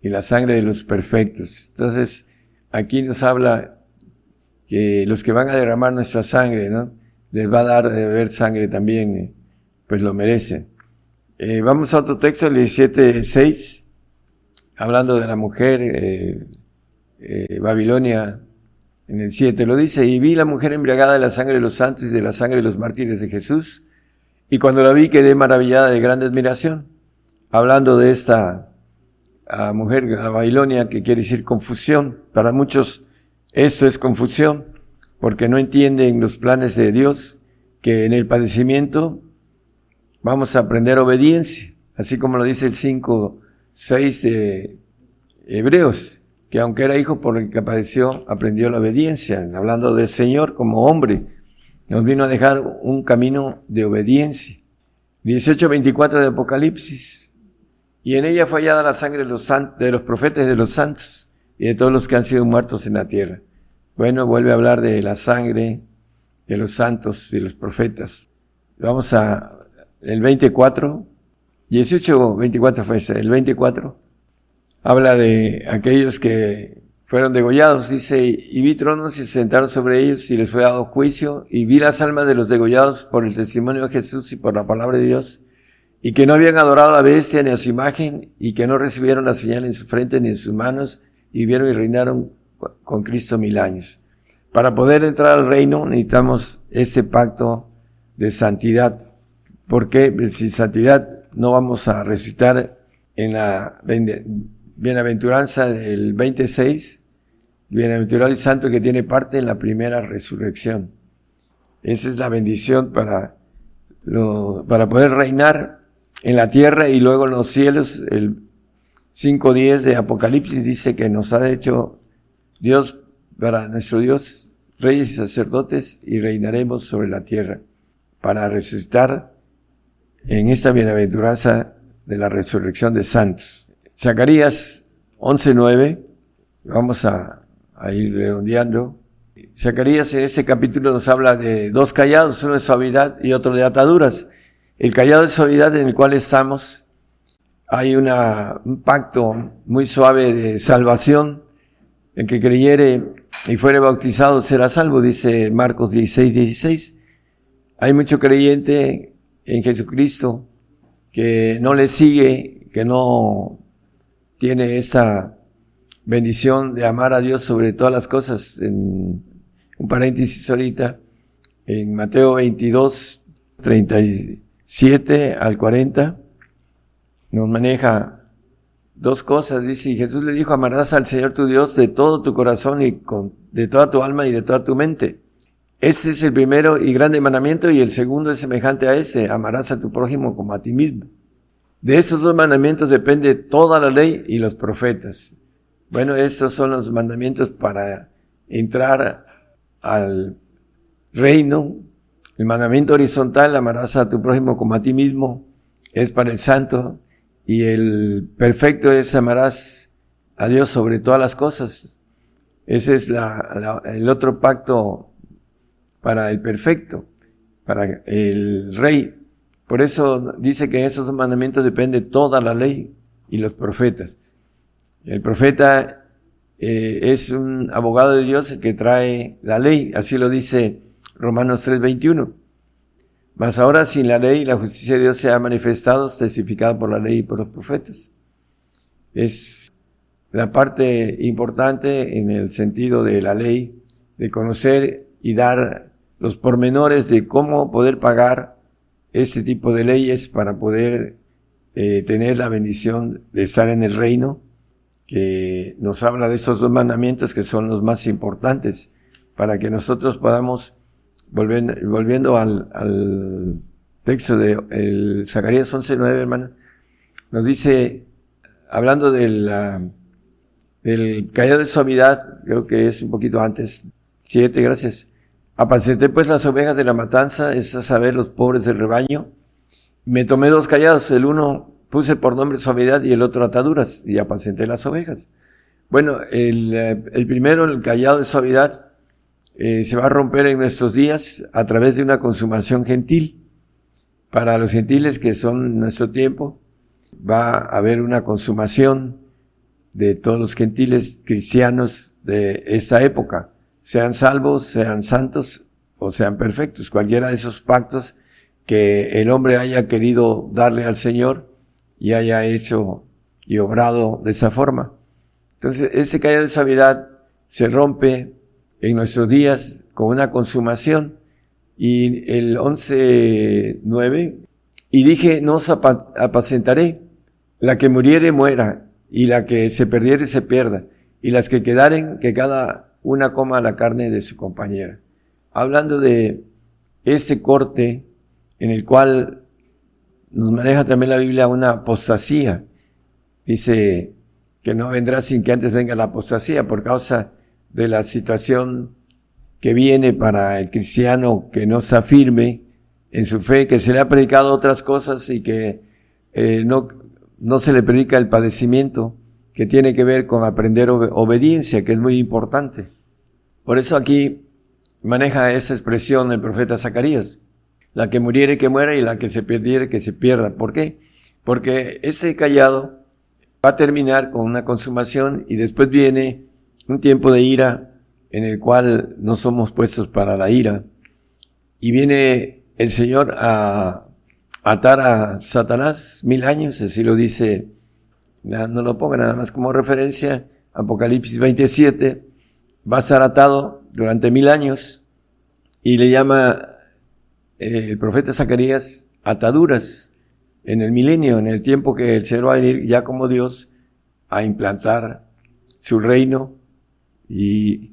[SPEAKER 9] y la sangre de los perfectos. Entonces, aquí nos habla que los que van a derramar nuestra sangre, ¿no? Les va a dar de beber sangre también, eh, pues lo merecen. Eh, vamos a otro texto, el 17.6, hablando de la mujer, eh, eh, Babilonia, en el 7 lo dice, y vi la mujer embriagada de la sangre de los santos y de la sangre de los mártires de Jesús, y cuando la vi quedé maravillada de grande admiración, hablando de esta mujer, la Babilonia, que quiere decir confusión. Para muchos esto es confusión, porque no entienden los planes de Dios, que en el padecimiento vamos a aprender obediencia, así como lo dice el 5, 6 de Hebreos, que aunque era hijo por el que padeció, aprendió la obediencia, hablando del Señor como hombre, nos vino a dejar un camino de obediencia. 18.24 de Apocalipsis, y en ella fue hallada la sangre de los, de los profetas de los santos y de todos los que han sido muertos en la tierra. Bueno, vuelve a hablar de la sangre de los santos y los profetas. Vamos a el 24, 18, 24 fue el 24 habla de aquellos que fueron degollados, dice, y vi tronos y se sentaron sobre ellos y les fue dado juicio, y vi las almas de los degollados por el testimonio de Jesús y por la palabra de Dios, y que no habían adorado a la bestia ni a su imagen, y que no recibieron la señal en su frente ni en sus manos, y vivieron y reinaron con Cristo mil años. Para poder entrar al reino necesitamos ese pacto de santidad, porque sin santidad no vamos a resucitar en la bienaventuranza del 26, bienaventurado el santo que tiene parte en la primera resurrección. Esa es la bendición para, para poder reinar en la tierra y luego en los cielos. El 5.10 de Apocalipsis dice que nos ha hecho Dios para nuestro Dios, reyes y sacerdotes, y reinaremos sobre la tierra para resucitar en esta bienaventuranza de la resurrección de santos. Zacarías 11.9, vamos a, a ir redondeando. Zacarías en ese capítulo nos habla de dos callados, uno de suavidad y otro de ataduras. El callado de suavidad en el cual estamos, hay una, un pacto muy suave de salvación. El que creyere y fuere bautizado será salvo, dice Marcos 16, 16. Hay mucho creyente en Jesucristo que no le sigue, que no tiene esa bendición de amar a Dios sobre todas las cosas. En un paréntesis ahorita, en Mateo 22, 37 al 40, nos maneja dos cosas. Dice, y Jesús le dijo, amarás al Señor tu Dios de todo tu corazón y con, de toda tu alma y de toda tu mente. Ese es el primero y grande mandamiento y el segundo es semejante a ese, amarás a tu prójimo como a ti mismo. De esos dos mandamientos depende toda la ley y los profetas. Bueno, estos son los mandamientos para entrar al reino. El mandamiento horizontal, amarás a tu prójimo como a ti mismo, es para el santo. Y el perfecto es amarás a Dios sobre todas las cosas. Ese es la- el otro pacto para el perfecto, para el rey. Por eso dice que esos mandamientos depende toda la ley y los profetas. El profeta eh, es un abogado de Dios que trae la ley, así lo dice Romanos 3:21. Mas ahora sin la ley la justicia de Dios se ha manifestado, testificada por la ley y por los profetas. es la parte importante en el sentido de la ley, de conocer y dar los pormenores de cómo poder pagar este tipo de leyes para poder eh, tener la bendición de estar en el reino, que nos habla de esos dos mandamientos que son los más importantes, para que nosotros podamos, volviendo, volviendo al, texto de el Zacarías 11.9, hermano, nos dice, hablando de la, del callado de suavidad, creo que es un poquito antes, siete, gracias. Apacenté pues las ovejas de la matanza, es a saber, los pobres del rebaño. Me tomé dos callados, el uno puse por nombre suavidad y el otro ataduras, y apacenté las ovejas. Bueno, el, eh, el primero, el callado de suavidad, eh, se va a romper en nuestros días a través de una consumación gentil. Para los gentiles que son nuestro tiempo, va a haber una consumación de todos los gentiles cristianos de esta época, sean salvos, sean santos o sean perfectos, cualquiera de esos pactos que el hombre haya querido darle al Señor y haya hecho y obrado de esa forma. Entonces, ese callado de suavidad se rompe en nuestros días con una consumación. Y el 11.9, y dije, no os apa- apacentaré, la que muriere muera, y la que se perdiere se pierda, y las que quedaren, que cada una coma la carne de su compañera. Hablando de este corte en el cual nos maneja también la Biblia una apostasía. Dice que no vendrá sin que antes venga la apostasía por causa de la situación que viene para el cristiano que no se afirme en su fe, que se le ha predicado otras cosas y que eh, no, no se le predica el padecimiento que tiene que ver con aprender obe- obediencia, que es muy importante. Por eso aquí maneja esa expresión el profeta Zacarías. La que muriere que muera y la que se perdiere que se pierda. ¿Por qué? Porque ese callado va a terminar con una consumación y después viene un tiempo de ira en el cual no somos puestos para la ira. Y viene el Señor a atar a Satanás mil años, así lo dice, no lo ponga nada más como referencia, Apocalipsis 27, va a estar atado durante mil años y le llama eh, el profeta Zacarías ataduras en el milenio, en el tiempo que el Señor va a venir ya como Dios a implantar su reino y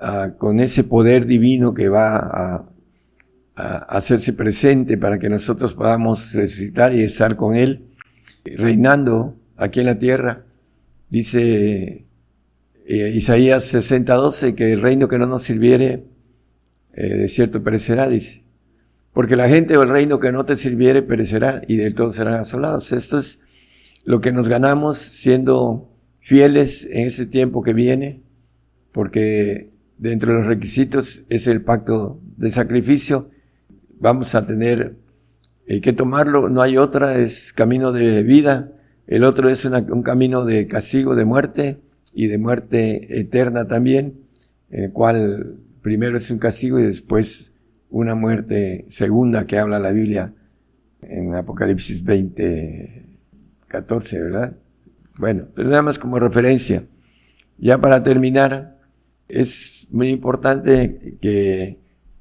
[SPEAKER 9] ah, con ese poder divino que va a hacerse presente para que nosotros podamos resucitar y estar con Él, reinando aquí en la tierra. Dice eh, Isaías 60:12 que el reino que no nos sirviere, eh, de cierto perecerá, dice. Porque la gente o el reino que no te sirviere perecerá y de todos serán asolados. Esto es lo que nos ganamos siendo fieles en ese tiempo que viene, porque dentro de los requisitos es el pacto de sacrificio. Vamos a tener eh, que tomarlo, no hay otra, es camino de vida. El otro es un camino de castigo, de muerte y de muerte eterna también, en el cual primero es un castigo y después una muerte segunda que habla la Biblia en Apocalipsis 20, 14, ¿verdad? Bueno, pero nada más como referencia. Ya para terminar, es muy importante que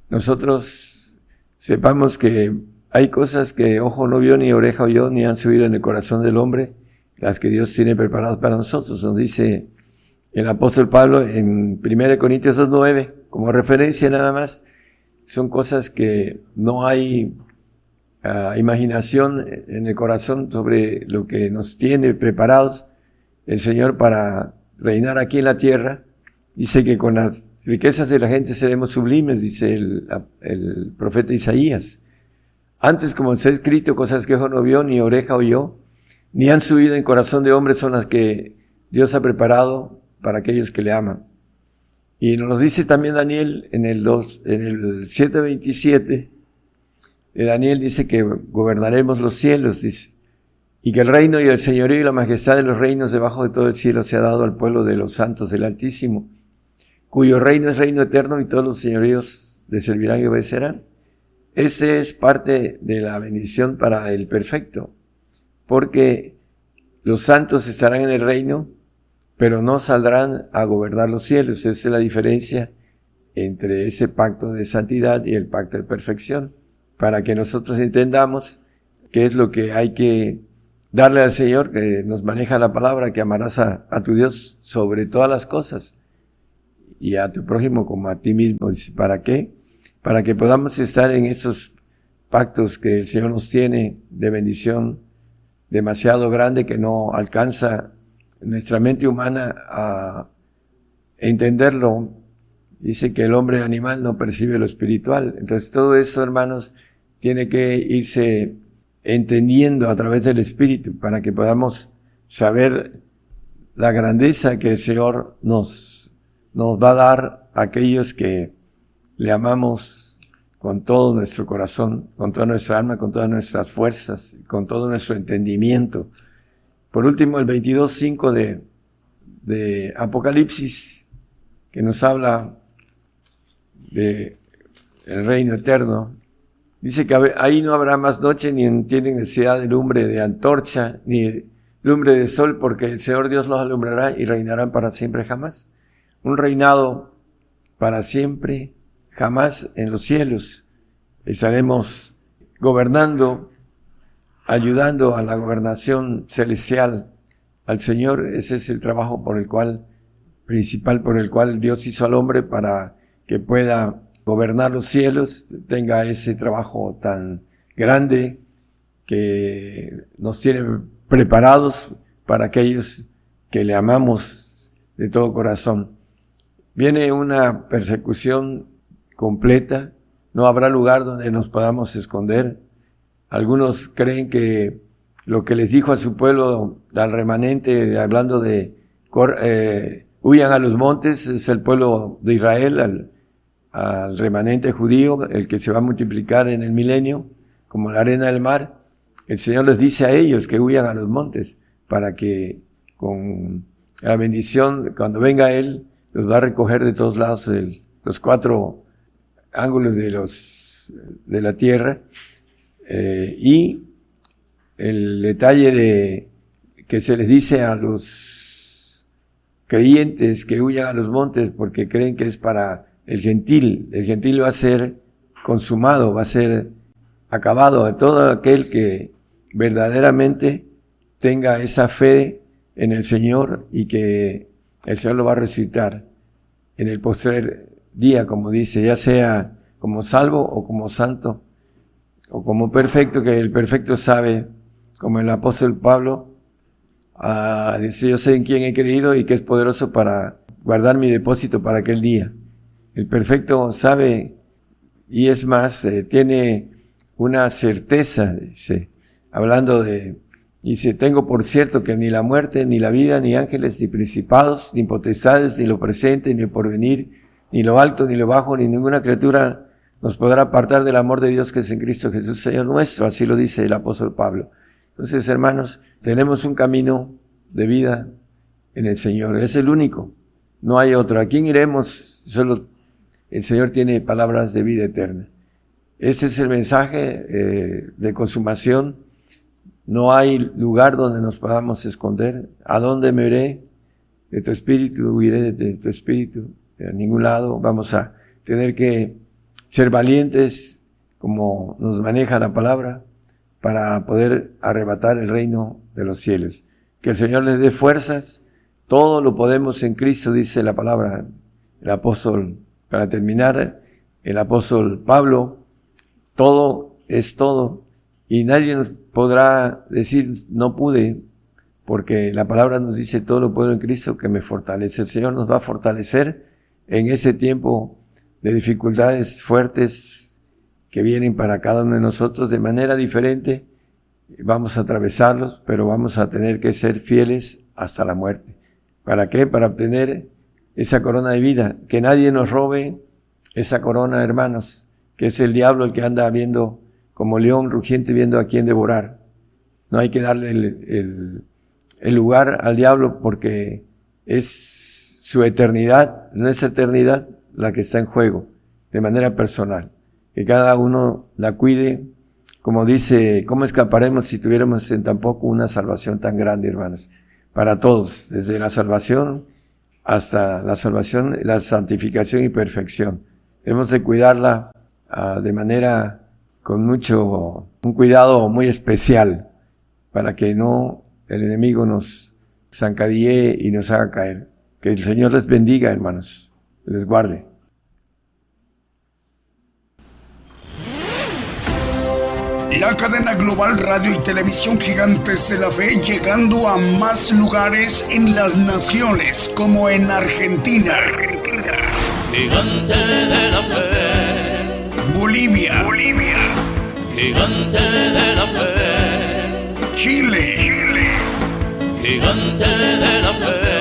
[SPEAKER 9] nosotros sepamos que hay cosas que ojo no vio, ni oreja oyó, ni han subido en el corazón del hombre, las que Dios tiene preparadas para nosotros. Nos dice el apóstol Pablo en 1 Corintios 2.9, como referencia nada más, son cosas que no hay ah, imaginación en el corazón sobre lo que nos tiene preparados el Señor para reinar aquí en la tierra. Dice que con las riquezas de la gente seremos sublimes, dice el, el profeta Isaías. Antes, como se ha escrito, cosas que ojo no vio, ni oreja oyó, ni han subido en corazón de hombre son las que Dios ha preparado para aquellos que le aman. Y nos dice también Daniel en el 2, en el 7.27. eh, Daniel dice que gobernaremos los cielos, dice. Y que el reino y el señorío y la majestad de los reinos debajo de todo el cielo se ha dado al pueblo de los santos del Altísimo, cuyo reino es reino eterno y todos los señoríos le servirán y obedecerán. Ese es parte de la bendición para el perfecto, porque los santos estarán en el reino, pero no saldrán a gobernar los cielos. Esa es la diferencia entre ese pacto de santidad y el pacto de perfección, para que nosotros entendamos qué es lo que hay que darle al Señor, que nos maneja la palabra, que amarás a, a tu Dios sobre todas las cosas y a tu prójimo como a ti mismo. ¿para qué? Para que podamos estar en esos pactos que el Señor nos tiene de bendición demasiado grande que no alcanza nuestra mente humana a entenderlo. Dice que el hombre animal no percibe lo espiritual. Entonces todo eso, hermanos, tiene que irse entendiendo a través del Espíritu para que podamos saber la grandeza que el Señor nos, nos va a dar a aquellos que le amamos con todo nuestro corazón, con toda nuestra alma, con todas nuestras fuerzas, con todo nuestro entendimiento. Por último, el 22.5 de, de Apocalipsis, que nos habla de el reino eterno, Dice que ahí no habrá más noche, ni tienen necesidad de lumbre de antorcha, ni lumbre de sol, porque el Señor Dios los alumbrará y reinarán para siempre jamás. Un reinado para siempre, jamás en los cielos. Estaremos gobernando, ayudando a la gobernación celestial al Señor. Ese es el trabajo por el cual, principal por el cual Dios hizo al hombre para que pueda gobernar los cielos, tenga ese trabajo tan grande que nos tiene preparados para aquellos que le amamos de todo corazón. Viene una persecución completa, no habrá lugar donde nos podamos esconder. Algunos creen que lo que les dijo a su pueblo, al remanente, hablando de eh, huyan a los montes, es el pueblo de Israel, al, al remanente judío, el que se va a multiplicar en el milenio, como la arena del mar, el Señor les dice a ellos que huyan a los montes para que con la bendición, cuando venga Él, los va a recoger de todos lados, los cuatro ángulos de los, de la tierra, eh, y el detalle de que se les dice a los creyentes que huyan a los montes porque creen que es para el gentil. El gentil va a ser consumado, va a ser acabado a todo aquel que verdaderamente tenga esa fe en el Señor y que el Señor lo va a resucitar en el postrer día, como dice, ya sea como salvo o como santo o como perfecto, que el perfecto sabe, como el apóstol Pablo, ah, dice, yo sé en quién he creído y que es poderoso para guardar mi depósito para aquel día. El perfecto sabe y es más, eh, tiene una certeza, dice, hablando de, dice, tengo por cierto que ni la muerte, ni la vida, ni ángeles, ni principados, ni potestades, ni lo presente, ni el porvenir, ni lo alto, ni lo bajo, ni ninguna criatura nos podrá apartar del amor de Dios que es en Cristo Jesús, Señor nuestro. Así lo dice el apóstol Pablo. Entonces, hermanos, tenemos un camino de vida en el Señor. Es el único. No hay otro. ¿A quién iremos? Solo el Señor tiene palabras de vida eterna. Ese es el mensaje eh, de consumación. No hay lugar donde nos podamos esconder. ¿A dónde me iré? De tu espíritu, huiré de tu espíritu. A ningún lado. Vamos a tener que ser valientes, como nos maneja la palabra, para poder arrebatar el reino de los cielos. Que el Señor les dé fuerzas. Todo lo podemos en Cristo, dice la palabra, el apóstol para terminar, el apóstol Pablo, todo es todo y nadie nos podrá decir no pude, porque la palabra nos dice todo lo puedo en Cristo que me fortalece. El Señor nos va a fortalecer en ese tiempo de dificultades fuertes que vienen para cada uno de nosotros de manera diferente. Vamos a atravesarlos, pero vamos a tener que ser fieles hasta la muerte. ¿Para qué? Para obtener esa corona de vida, que nadie nos robe esa corona, hermanos, que es el diablo el que anda viendo como león rugiente viendo a quién devorar. No hay que darle el, el, lugar al diablo porque es su eternidad, no es eternidad la que está en juego, de manera personal. Que cada uno la cuide como dice, ¿cómo escaparemos si tuviéramos en tampoco una salvación tan grande, hermanos? Para todos, desde la salvación hasta la salvación, la santificación y perfección. Debemos de cuidarla ah, de manera con mucho, un cuidado muy especial para que no el enemigo nos zancadille y nos haga caer. Que el Señor les bendiga, hermanos, les guarde.
[SPEAKER 1] La cadena global radio y televisión gigantes de la fe llegando a más lugares en las naciones como en Argentina,
[SPEAKER 5] Gigante de la fe,
[SPEAKER 1] Bolivia,
[SPEAKER 5] gigante de la fe,
[SPEAKER 1] Chile,
[SPEAKER 5] gigante de la fe,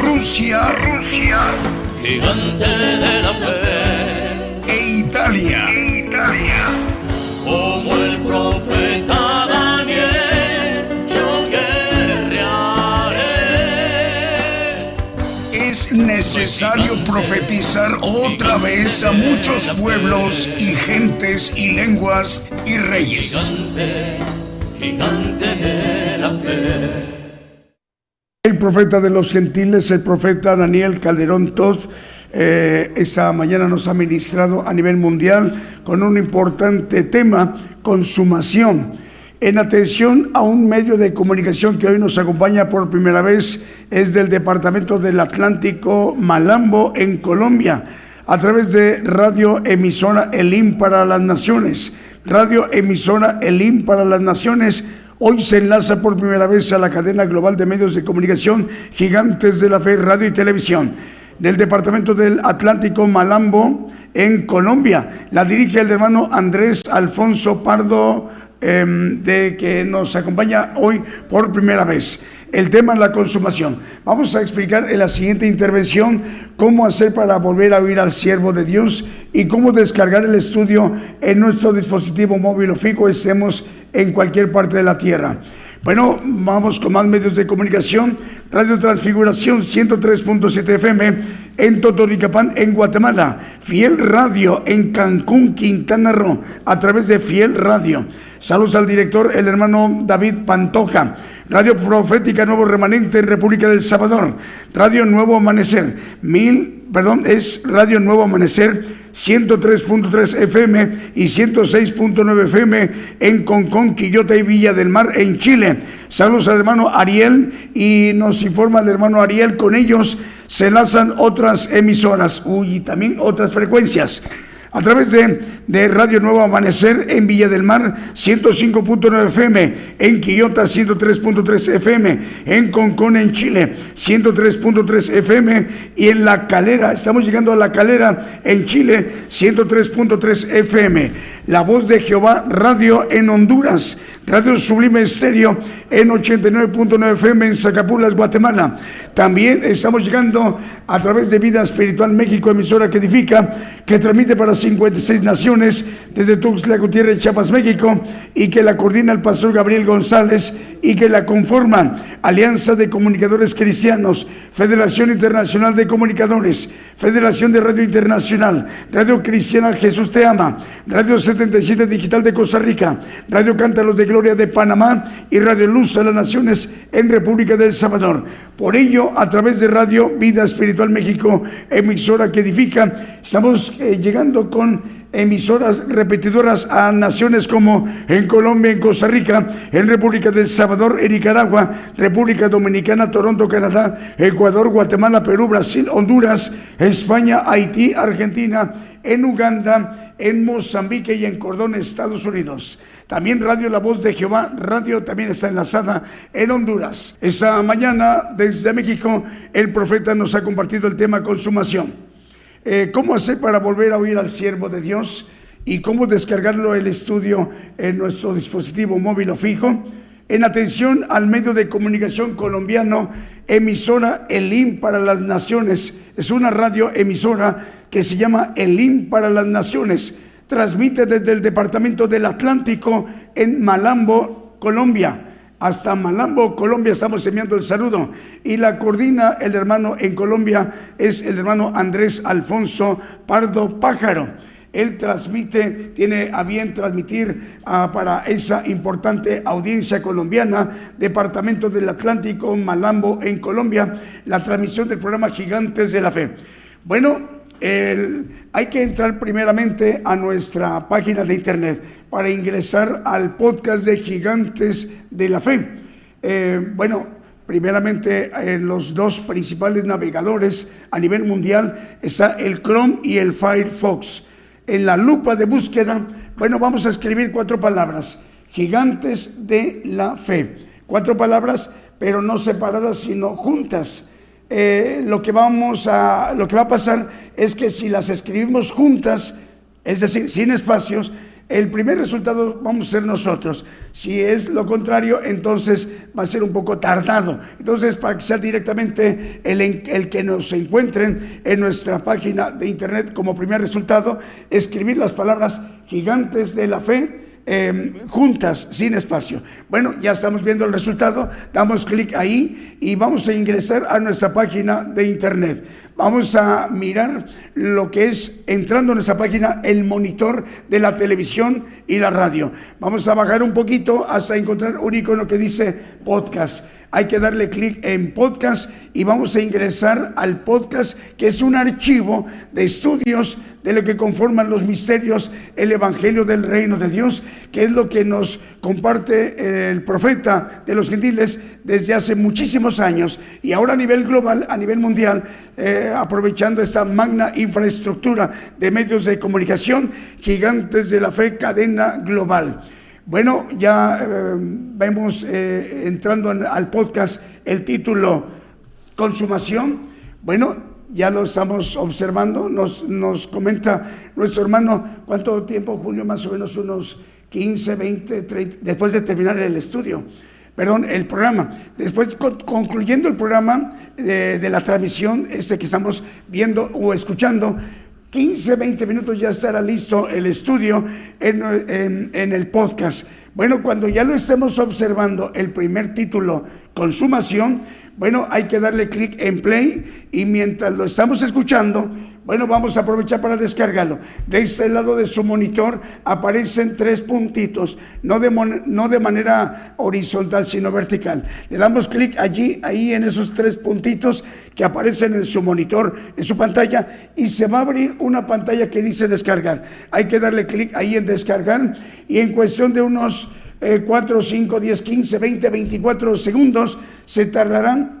[SPEAKER 1] Rusia
[SPEAKER 5] gigante de la fe,
[SPEAKER 1] e Italia.
[SPEAKER 5] como el profeta Daniel, yo guerrearé.
[SPEAKER 1] Es necesario profetizar otra vez a muchos pueblos y gentes y lenguas y reyes.
[SPEAKER 5] Gigante, gigante de la fe.
[SPEAKER 2] El profeta de los gentiles, el profeta Daniel Calderón Todd, eh, esta mañana nos ha ministrado a nivel mundial con un importante tema, consumación. En atención a un medio de comunicación que hoy nos acompaña por primera vez, es del Departamento del Atlántico Malambo en Colombia, a través de Radio Emisora Elim para las Naciones. Radio Emisora Elim para las Naciones Hoy se enlaza por primera vez a la cadena global de medios de comunicación Gigantes de la Fe, Radio y Televisión del Departamento del Atlántico Malambo en Colombia. La dirige el hermano Andrés Alfonso Pardo, em, de que nos acompaña hoy por primera vez. El tema es la consumación. Vamos a explicar en la siguiente intervención cómo hacer para volver a oír al siervo de Dios y cómo descargar el estudio en nuestro dispositivo móvil o fijo, estemos en cualquier parte de la tierra. Bueno, vamos con más medios de comunicación. Radio Transfiguración 103.7 FM en Totoricapán, en Guatemala. Fiel Radio en Cancún, Quintana Roo, a través de Fiel Radio. Saludos al director, el hermano David Pantoja. Radio Profética Nuevo Remanente en República del Salvador. Radio Nuevo Amanecer. Mil, perdón, es Radio Nuevo Amanecer 103.3 FM y 106.9 FM en Concón, Quillota y Villa del Mar en Chile. Saludos al hermano Ariel y nos informa el hermano Ariel, con ellos se enlazan otras emisoras uy, y también otras frecuencias. A través de, Radio Nuevo Amanecer en Villa del Mar 105.9 FM, en Quillota 103.3 FM, en Concón en Chile 103.3 FM y en La Calera, estamos llegando a La Calera en Chile 103.3 FM. La Voz de Jehová Radio en Honduras, Radio Sublime Estéreo en 89.9 FM en Zacapulas, Guatemala. También estamos llegando a través de Vida Espiritual México, emisora que edifica, que transmite para 56 naciones desde Tuxtla Gutiérrez, Chiapas, México, y que la coordina el pastor Gabriel González y que la conforman Alianza de Comunicadores Cristianos, Federación Internacional de Comunicadores, Federación de Radio Internacional, Radio Cristiana Jesús Te Ama, Radio 77 Digital de Costa Rica, Radio Cántaros de Gloria de Panamá y Radio Luz a las Naciones en República del Salvador. Por ello, a través de Radio Vida Espiritual México, emisora que edifica, estamos eh, llegando con emisoras repetidoras a naciones como en Colombia, en Costa Rica, en República del Salvador, en Nicaragua, República Dominicana, Toronto, Canadá, Ecuador, Guatemala, Perú, Brasil, Honduras, España, Haití, Argentina, en Uganda, en Mozambique y en Cordón, Estados Unidos. También Radio La Voz de Jehová, radio también está enlazada en Honduras. Esta mañana desde México el profeta nos ha compartido el tema consumación. Eh, ¿Cómo hacer para volver a oír al siervo de Dios? y cómo descargarlo el estudio en nuestro dispositivo móvil o fijo. En atención al medio de comunicación colombiano, emisora Elim para las Naciones. Es una radio emisora que se llama Elim para las Naciones. Transmite desde el departamento del Atlántico en Malambo, Colombia. Hasta Malambo, Colombia, estamos enviando el saludo. Y la coordina el hermano en Colombia, es el hermano Andrés Alfonso Pardo Pájaro. Él transmite, tiene a bien transmitir ah, para esa importante audiencia colombiana, Departamento del Atlántico, Malambo, en Colombia, la transmisión del programa Gigantes de la Fe. Bueno, hay que entrar primeramente a nuestra página de internet para ingresar al podcast de Gigantes de la Fe. Eh, bueno, primeramente en los dos principales navegadores a nivel mundial está el Chrome y el Firefox. En la lupa de búsqueda, bueno, vamos a escribir cuatro palabras, gigantes de la fe. Cuatro palabras, pero no separadas, sino juntas. Eh, lo que vamos a, lo que va a pasar es que si las escribimos juntas, es decir, sin espacios, el primer resultado vamos a ser nosotros. Si es lo contrario, entonces va a ser un poco tardado. Entonces, para que sea directamente el, el que nos encuentren en nuestra página de internet como primer resultado, escribir las palabras gigantes de la fe eh, juntas, sin espacio. Bueno, ya estamos viendo el resultado, damos clic ahí y vamos a ingresar a nuestra página de internet. Vamos a mirar lo que es, entrando en nuestra página, el monitor de la televisión y la radio. Vamos a bajar un poquito hasta encontrar un icono que dice podcast. Hay que darle clic en podcast y vamos a ingresar al podcast, que es un archivo de estudios de lo que conforman los misterios, el Evangelio del Reino de Dios, que es lo que nos comparte eh, el profeta de los gentiles desde hace muchísimos años y ahora a nivel global, a nivel mundial, eh, aprovechando esta magna infraestructura de medios de comunicación, gigantes de la fe, cadena global. Bueno, ya eh, vemos eh, entrando en- al podcast el título Consumación. Bueno, ya lo estamos observando, nos, nos comenta nuestro hermano cuánto tiempo, Julio, más o menos unos 15, 20, 30, después de terminar el estudio, perdón, el programa. Después, con- concluyendo el programa de, de la transmisión, este que estamos viendo o escuchando, 15, 20 minutos ya estará listo el estudio en, en- en el podcast. Bueno, cuando ya lo estemos observando, el primer título, consumación, bueno, hay que darle clic en play y mientras lo estamos escuchando, bueno, vamos a aprovechar para descargarlo. De este lado de su monitor aparecen tres puntitos, no de, no de manera horizontal, sino vertical. Le damos clic allí, ahí en esos tres puntitos que aparecen en su monitor, en su pantalla, y se va a abrir una pantalla que dice descargar. Hay que darle clic ahí en descargar y en cuestión de unos eh, 4, 5, 10, 15, 20, 24 segundos se tardarán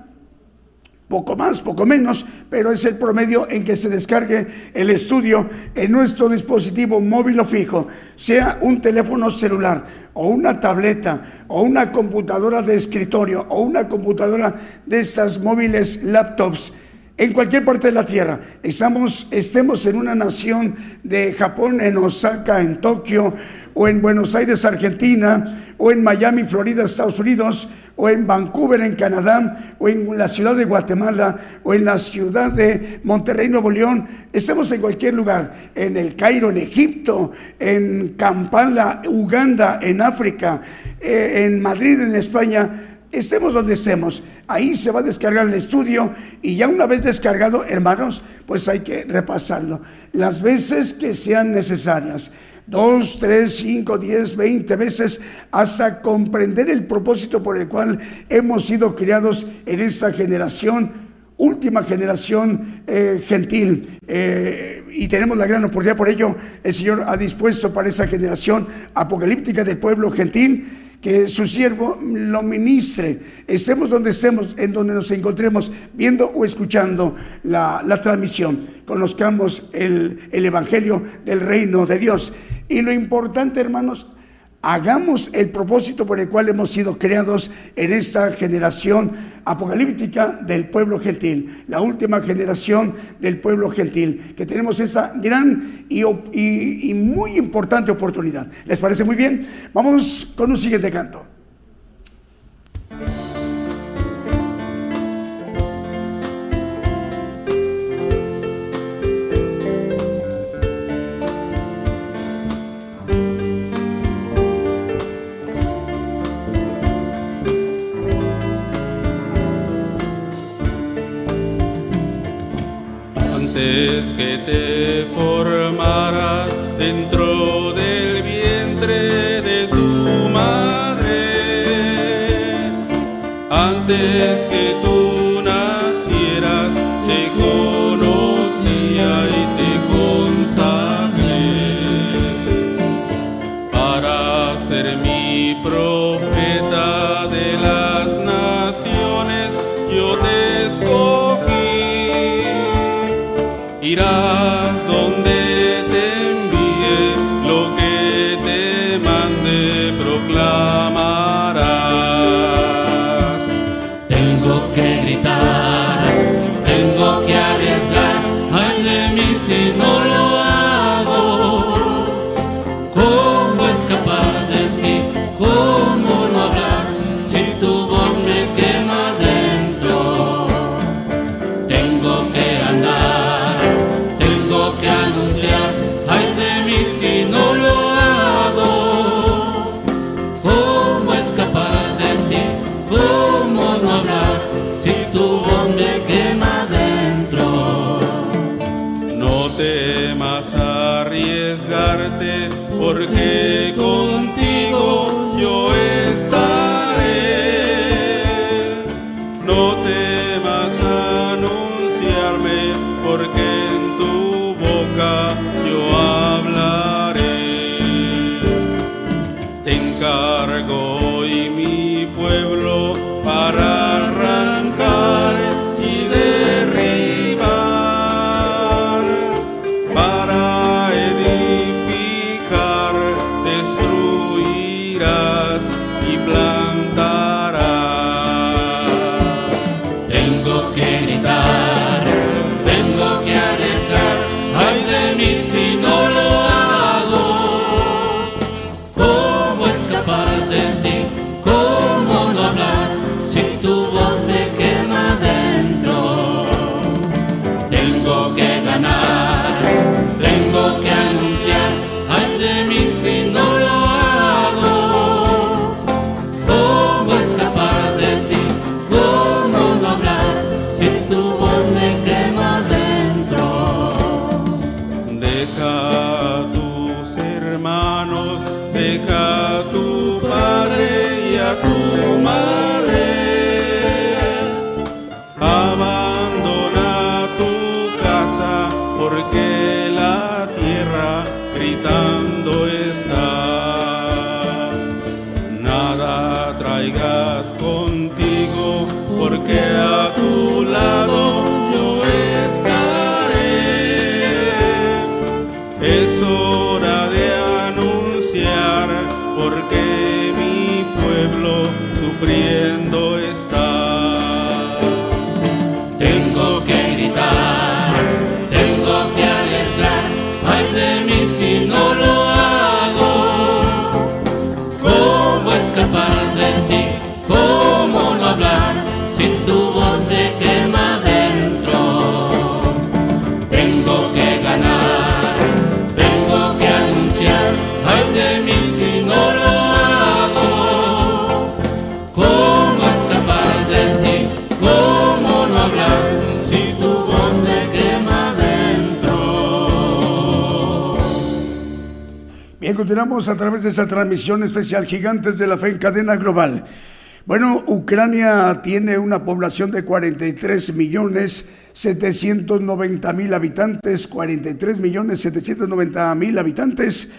[SPEAKER 2] poco más, poco menos, pero es el promedio en que se descargue el estudio en nuestro dispositivo móvil o fijo, sea un teléfono celular o una tableta o una computadora de escritorio o una computadora de estas móviles laptops. En cualquier parte de la Tierra, estemos en una nación de Japón, en Osaka, en Tokio, o en Buenos Aires, Argentina, o en Miami, Florida, Estados Unidos, o en Vancouver, en Canadá, o en la ciudad de Guatemala, o en la ciudad de Monterrey, Nuevo León. Estamos en cualquier lugar, en el Cairo, en Egipto, en Kampala, Uganda, en África, eh, en Madrid, en España. Estemos donde estemos, ahí se va a descargar el estudio y ya una vez descargado, hermanos, pues hay que repasarlo las veces que sean necesarias. Dos, tres, cinco, diez, veinte veces hasta comprender el propósito por el cual hemos sido criados en esta generación, última generación eh, gentil. Eh, y tenemos la gran oportunidad, por ello el Señor ha dispuesto para esa generación apocalíptica del pueblo gentil que su siervo lo ministre, estemos donde estemos, en donde nos encontremos, viendo o escuchando la, la transmisión, conozcamos el, el Evangelio del reino de Dios. Y lo importante, hermanos, hagamos el propósito por el cual hemos sido creados en esta generación apocalíptica del pueblo gentil, la última generación del pueblo gentil, que tenemos esa gran y, y muy importante oportunidad. ¿Les parece muy bien? Vamos con un siguiente canto.
[SPEAKER 3] que te
[SPEAKER 2] continuamos a través de esta transmisión especial Gigantes de la Fe en Cadena Global. Bueno, Ucrania tiene una población de 43 millones 790 mil habitantes, 43 millones 790 mil habitantes.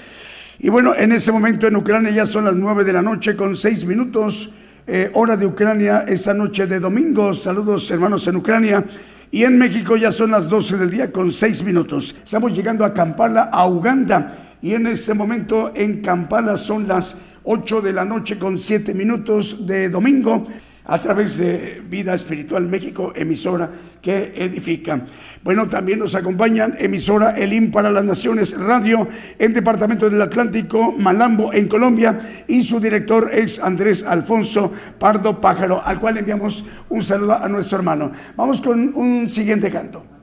[SPEAKER 2] Y bueno, en este momento en Ucrania ya son las 9 de la noche con 6 minutos, eh, hora de Ucrania esta noche de domingo. Saludos hermanos en Ucrania. Y en México ya son las 12 del día con 6 minutos. Estamos llegando a Kampala, a Uganda y en este momento en Kampala son las
[SPEAKER 4] 8 de la noche con 7 minutos de domingo a través de Vida Espiritual México, emisora que edifica. Bueno, también nos acompañan emisora Elim para las Naciones Radio en Departamento del Atlántico, Malambo, en Colombia, y su director es Andrés Alfonso Pardo Pájaro, al cual enviamos un saludo a nuestro hermano. Vamos con un siguiente canto.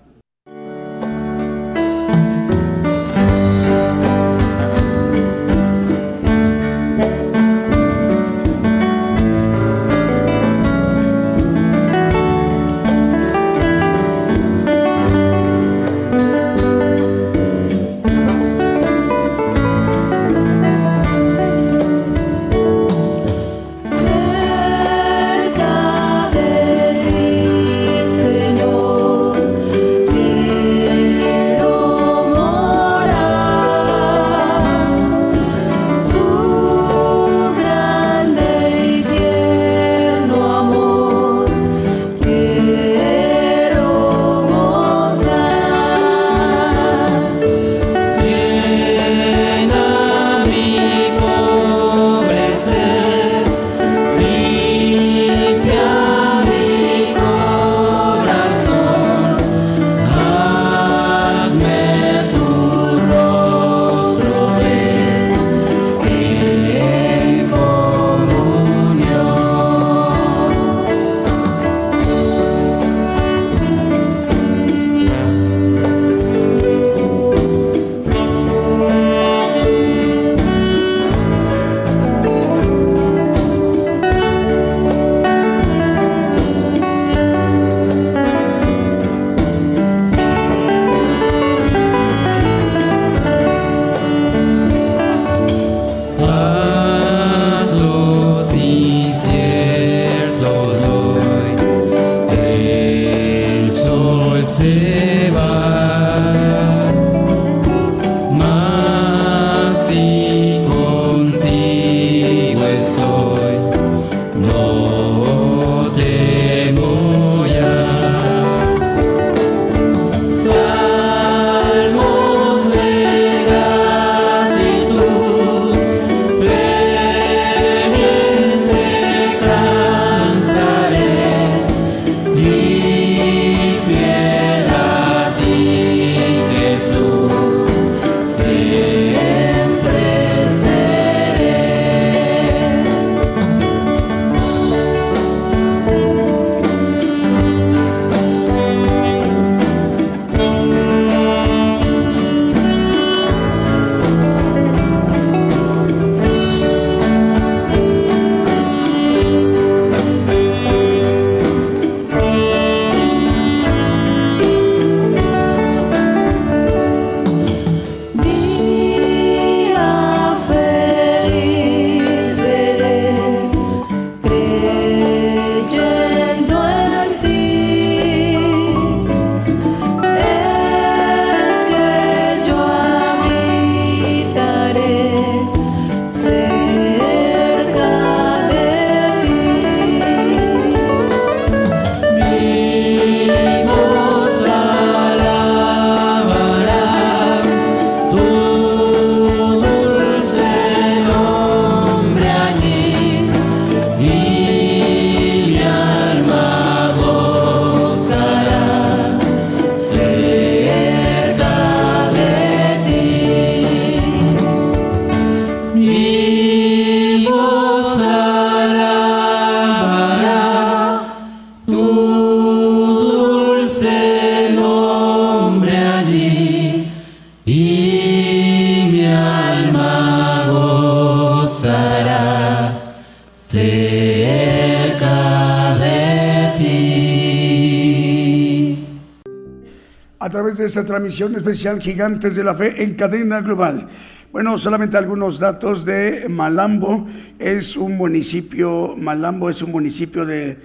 [SPEAKER 4] Esta transmisión especial Gigantes de la Fe en cadena global. Bueno, solamente algunos datos de Malambo. Es un municipio, Malambo es un municipio de,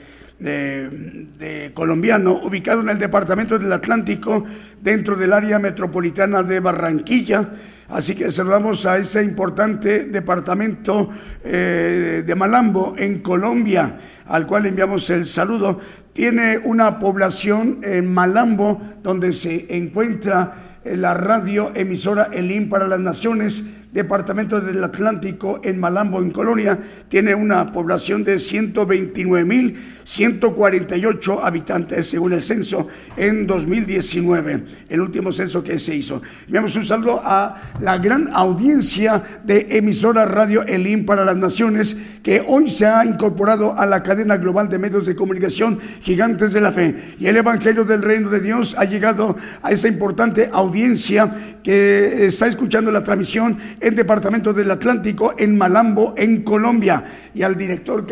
[SPEAKER 4] colombiano ubicado en el departamento del Atlántico dentro del área metropolitana de Barranquilla. Así que saludamos a ese importante departamento eh, de Malambo en Colombia, al cual enviamos el saludo. Tiene una población en Malambo donde se encuentra eh, la radio emisora Elim para las Naciones
[SPEAKER 2] departamento del Atlántico, en Malambo, en Colonia, tiene una población de 129.148 habitantes según el censo en 2019, el último censo que se hizo. Enviamos un saludo a la gran audiencia de emisora Radio Elim para las Naciones que hoy se ha incorporado a la cadena global de medios de comunicación Gigantes de la Fe. Y el Evangelio del Reino de Dios ha llegado a esa importante audiencia que está escuchando la transmisión en Departamento del Atlántico, en Malambo, en Colombia. Y al director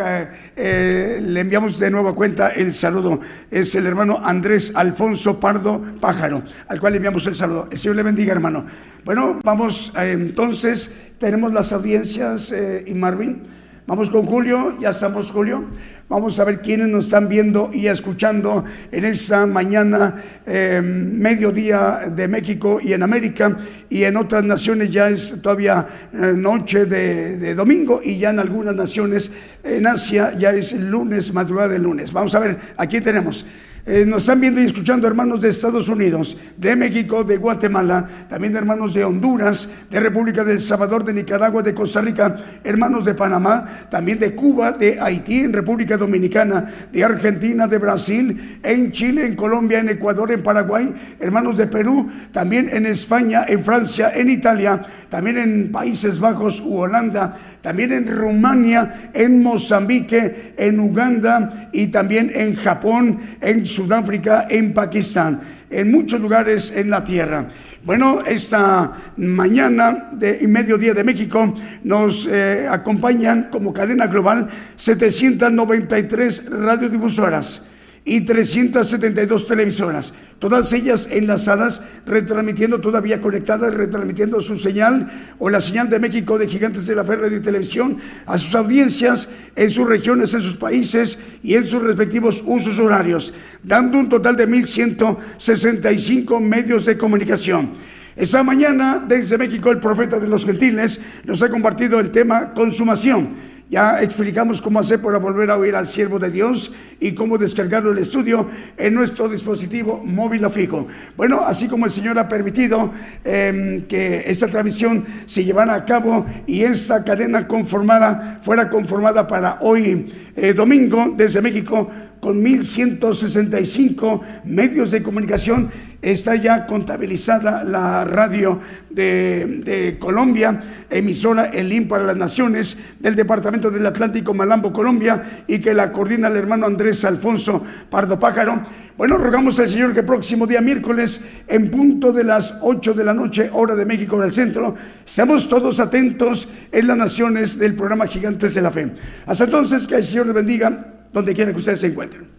[SPEAKER 2] eh, le enviamos de nuevo cuenta el saludo. Es el hermano Andrés Alfonso Pardo Pájaro, al cual le enviamos el saludo. El Señor le bendiga, hermano. Bueno, vamos eh, entonces, tenemos las audiencias eh, y Marvin. Vamos con Julio, ya estamos Julio. Vamos a ver quiénes nos están viendo y escuchando en esta mañana, eh, mediodía de México y en América, y en otras naciones ya es todavía eh, noche de, de domingo, y ya en algunas naciones en Asia ya es lunes, madrugada del lunes. Vamos a ver, aquí tenemos. Eh, nos están viendo y escuchando hermanos de Estados Unidos, de México, de Guatemala, también hermanos de Honduras, de República del Salvador, de Nicaragua, de Costa Rica, hermanos de Panamá, también de Cuba, de Haití, en República Dominicana, de Argentina, de Brasil, en Chile, en Colombia, en Ecuador, en Paraguay, hermanos de Perú, también en España, en Francia, en Italia, también en Países Bajos u Holanda, también en Rumania, en Mozambique, en Uganda y también en Japón, en Sudáfrica, en Pakistán, en muchos lugares en la tierra. Bueno, esta mañana de mediodía de México nos eh, acompañan como cadena global 793 radiodifusoras y 372 televisoras, todas ellas enlazadas, retransmitiendo todavía conectadas, retransmitiendo su señal o la señal de México de Gigantes de la Fe Radio y Televisión a sus audiencias en sus regiones, en sus países y en sus respectivos usos horarios, dando un total de 1.165 medios de comunicación. Esta mañana, desde México, el profeta de los gentiles nos ha compartido el tema consumación. Ya explicamos cómo hacer para volver a oír al siervo de Dios y cómo descargarlo el estudio en nuestro dispositivo móvil o fijo. Bueno, así como el Señor ha permitido eh, que esta transmisión se llevara a cabo y esta cadena conformada fuera conformada para hoy eh, domingo desde México con 1.165 medios de comunicación. Está ya contabilizada la radio de, Colombia, emisora Elim para las Naciones del Departamento del Atlántico Malambo, Colombia, y que la coordina el hermano Andrés Alfonso Pardo Pájaro. Bueno, rogamos al Señor que el próximo día miércoles, en punto de las 8 de la noche, hora de México del centro, seamos todos atentos en las naciones del programa Gigantes de la Fe. Hasta entonces, que el Señor les bendiga donde quiera que ustedes se encuentren.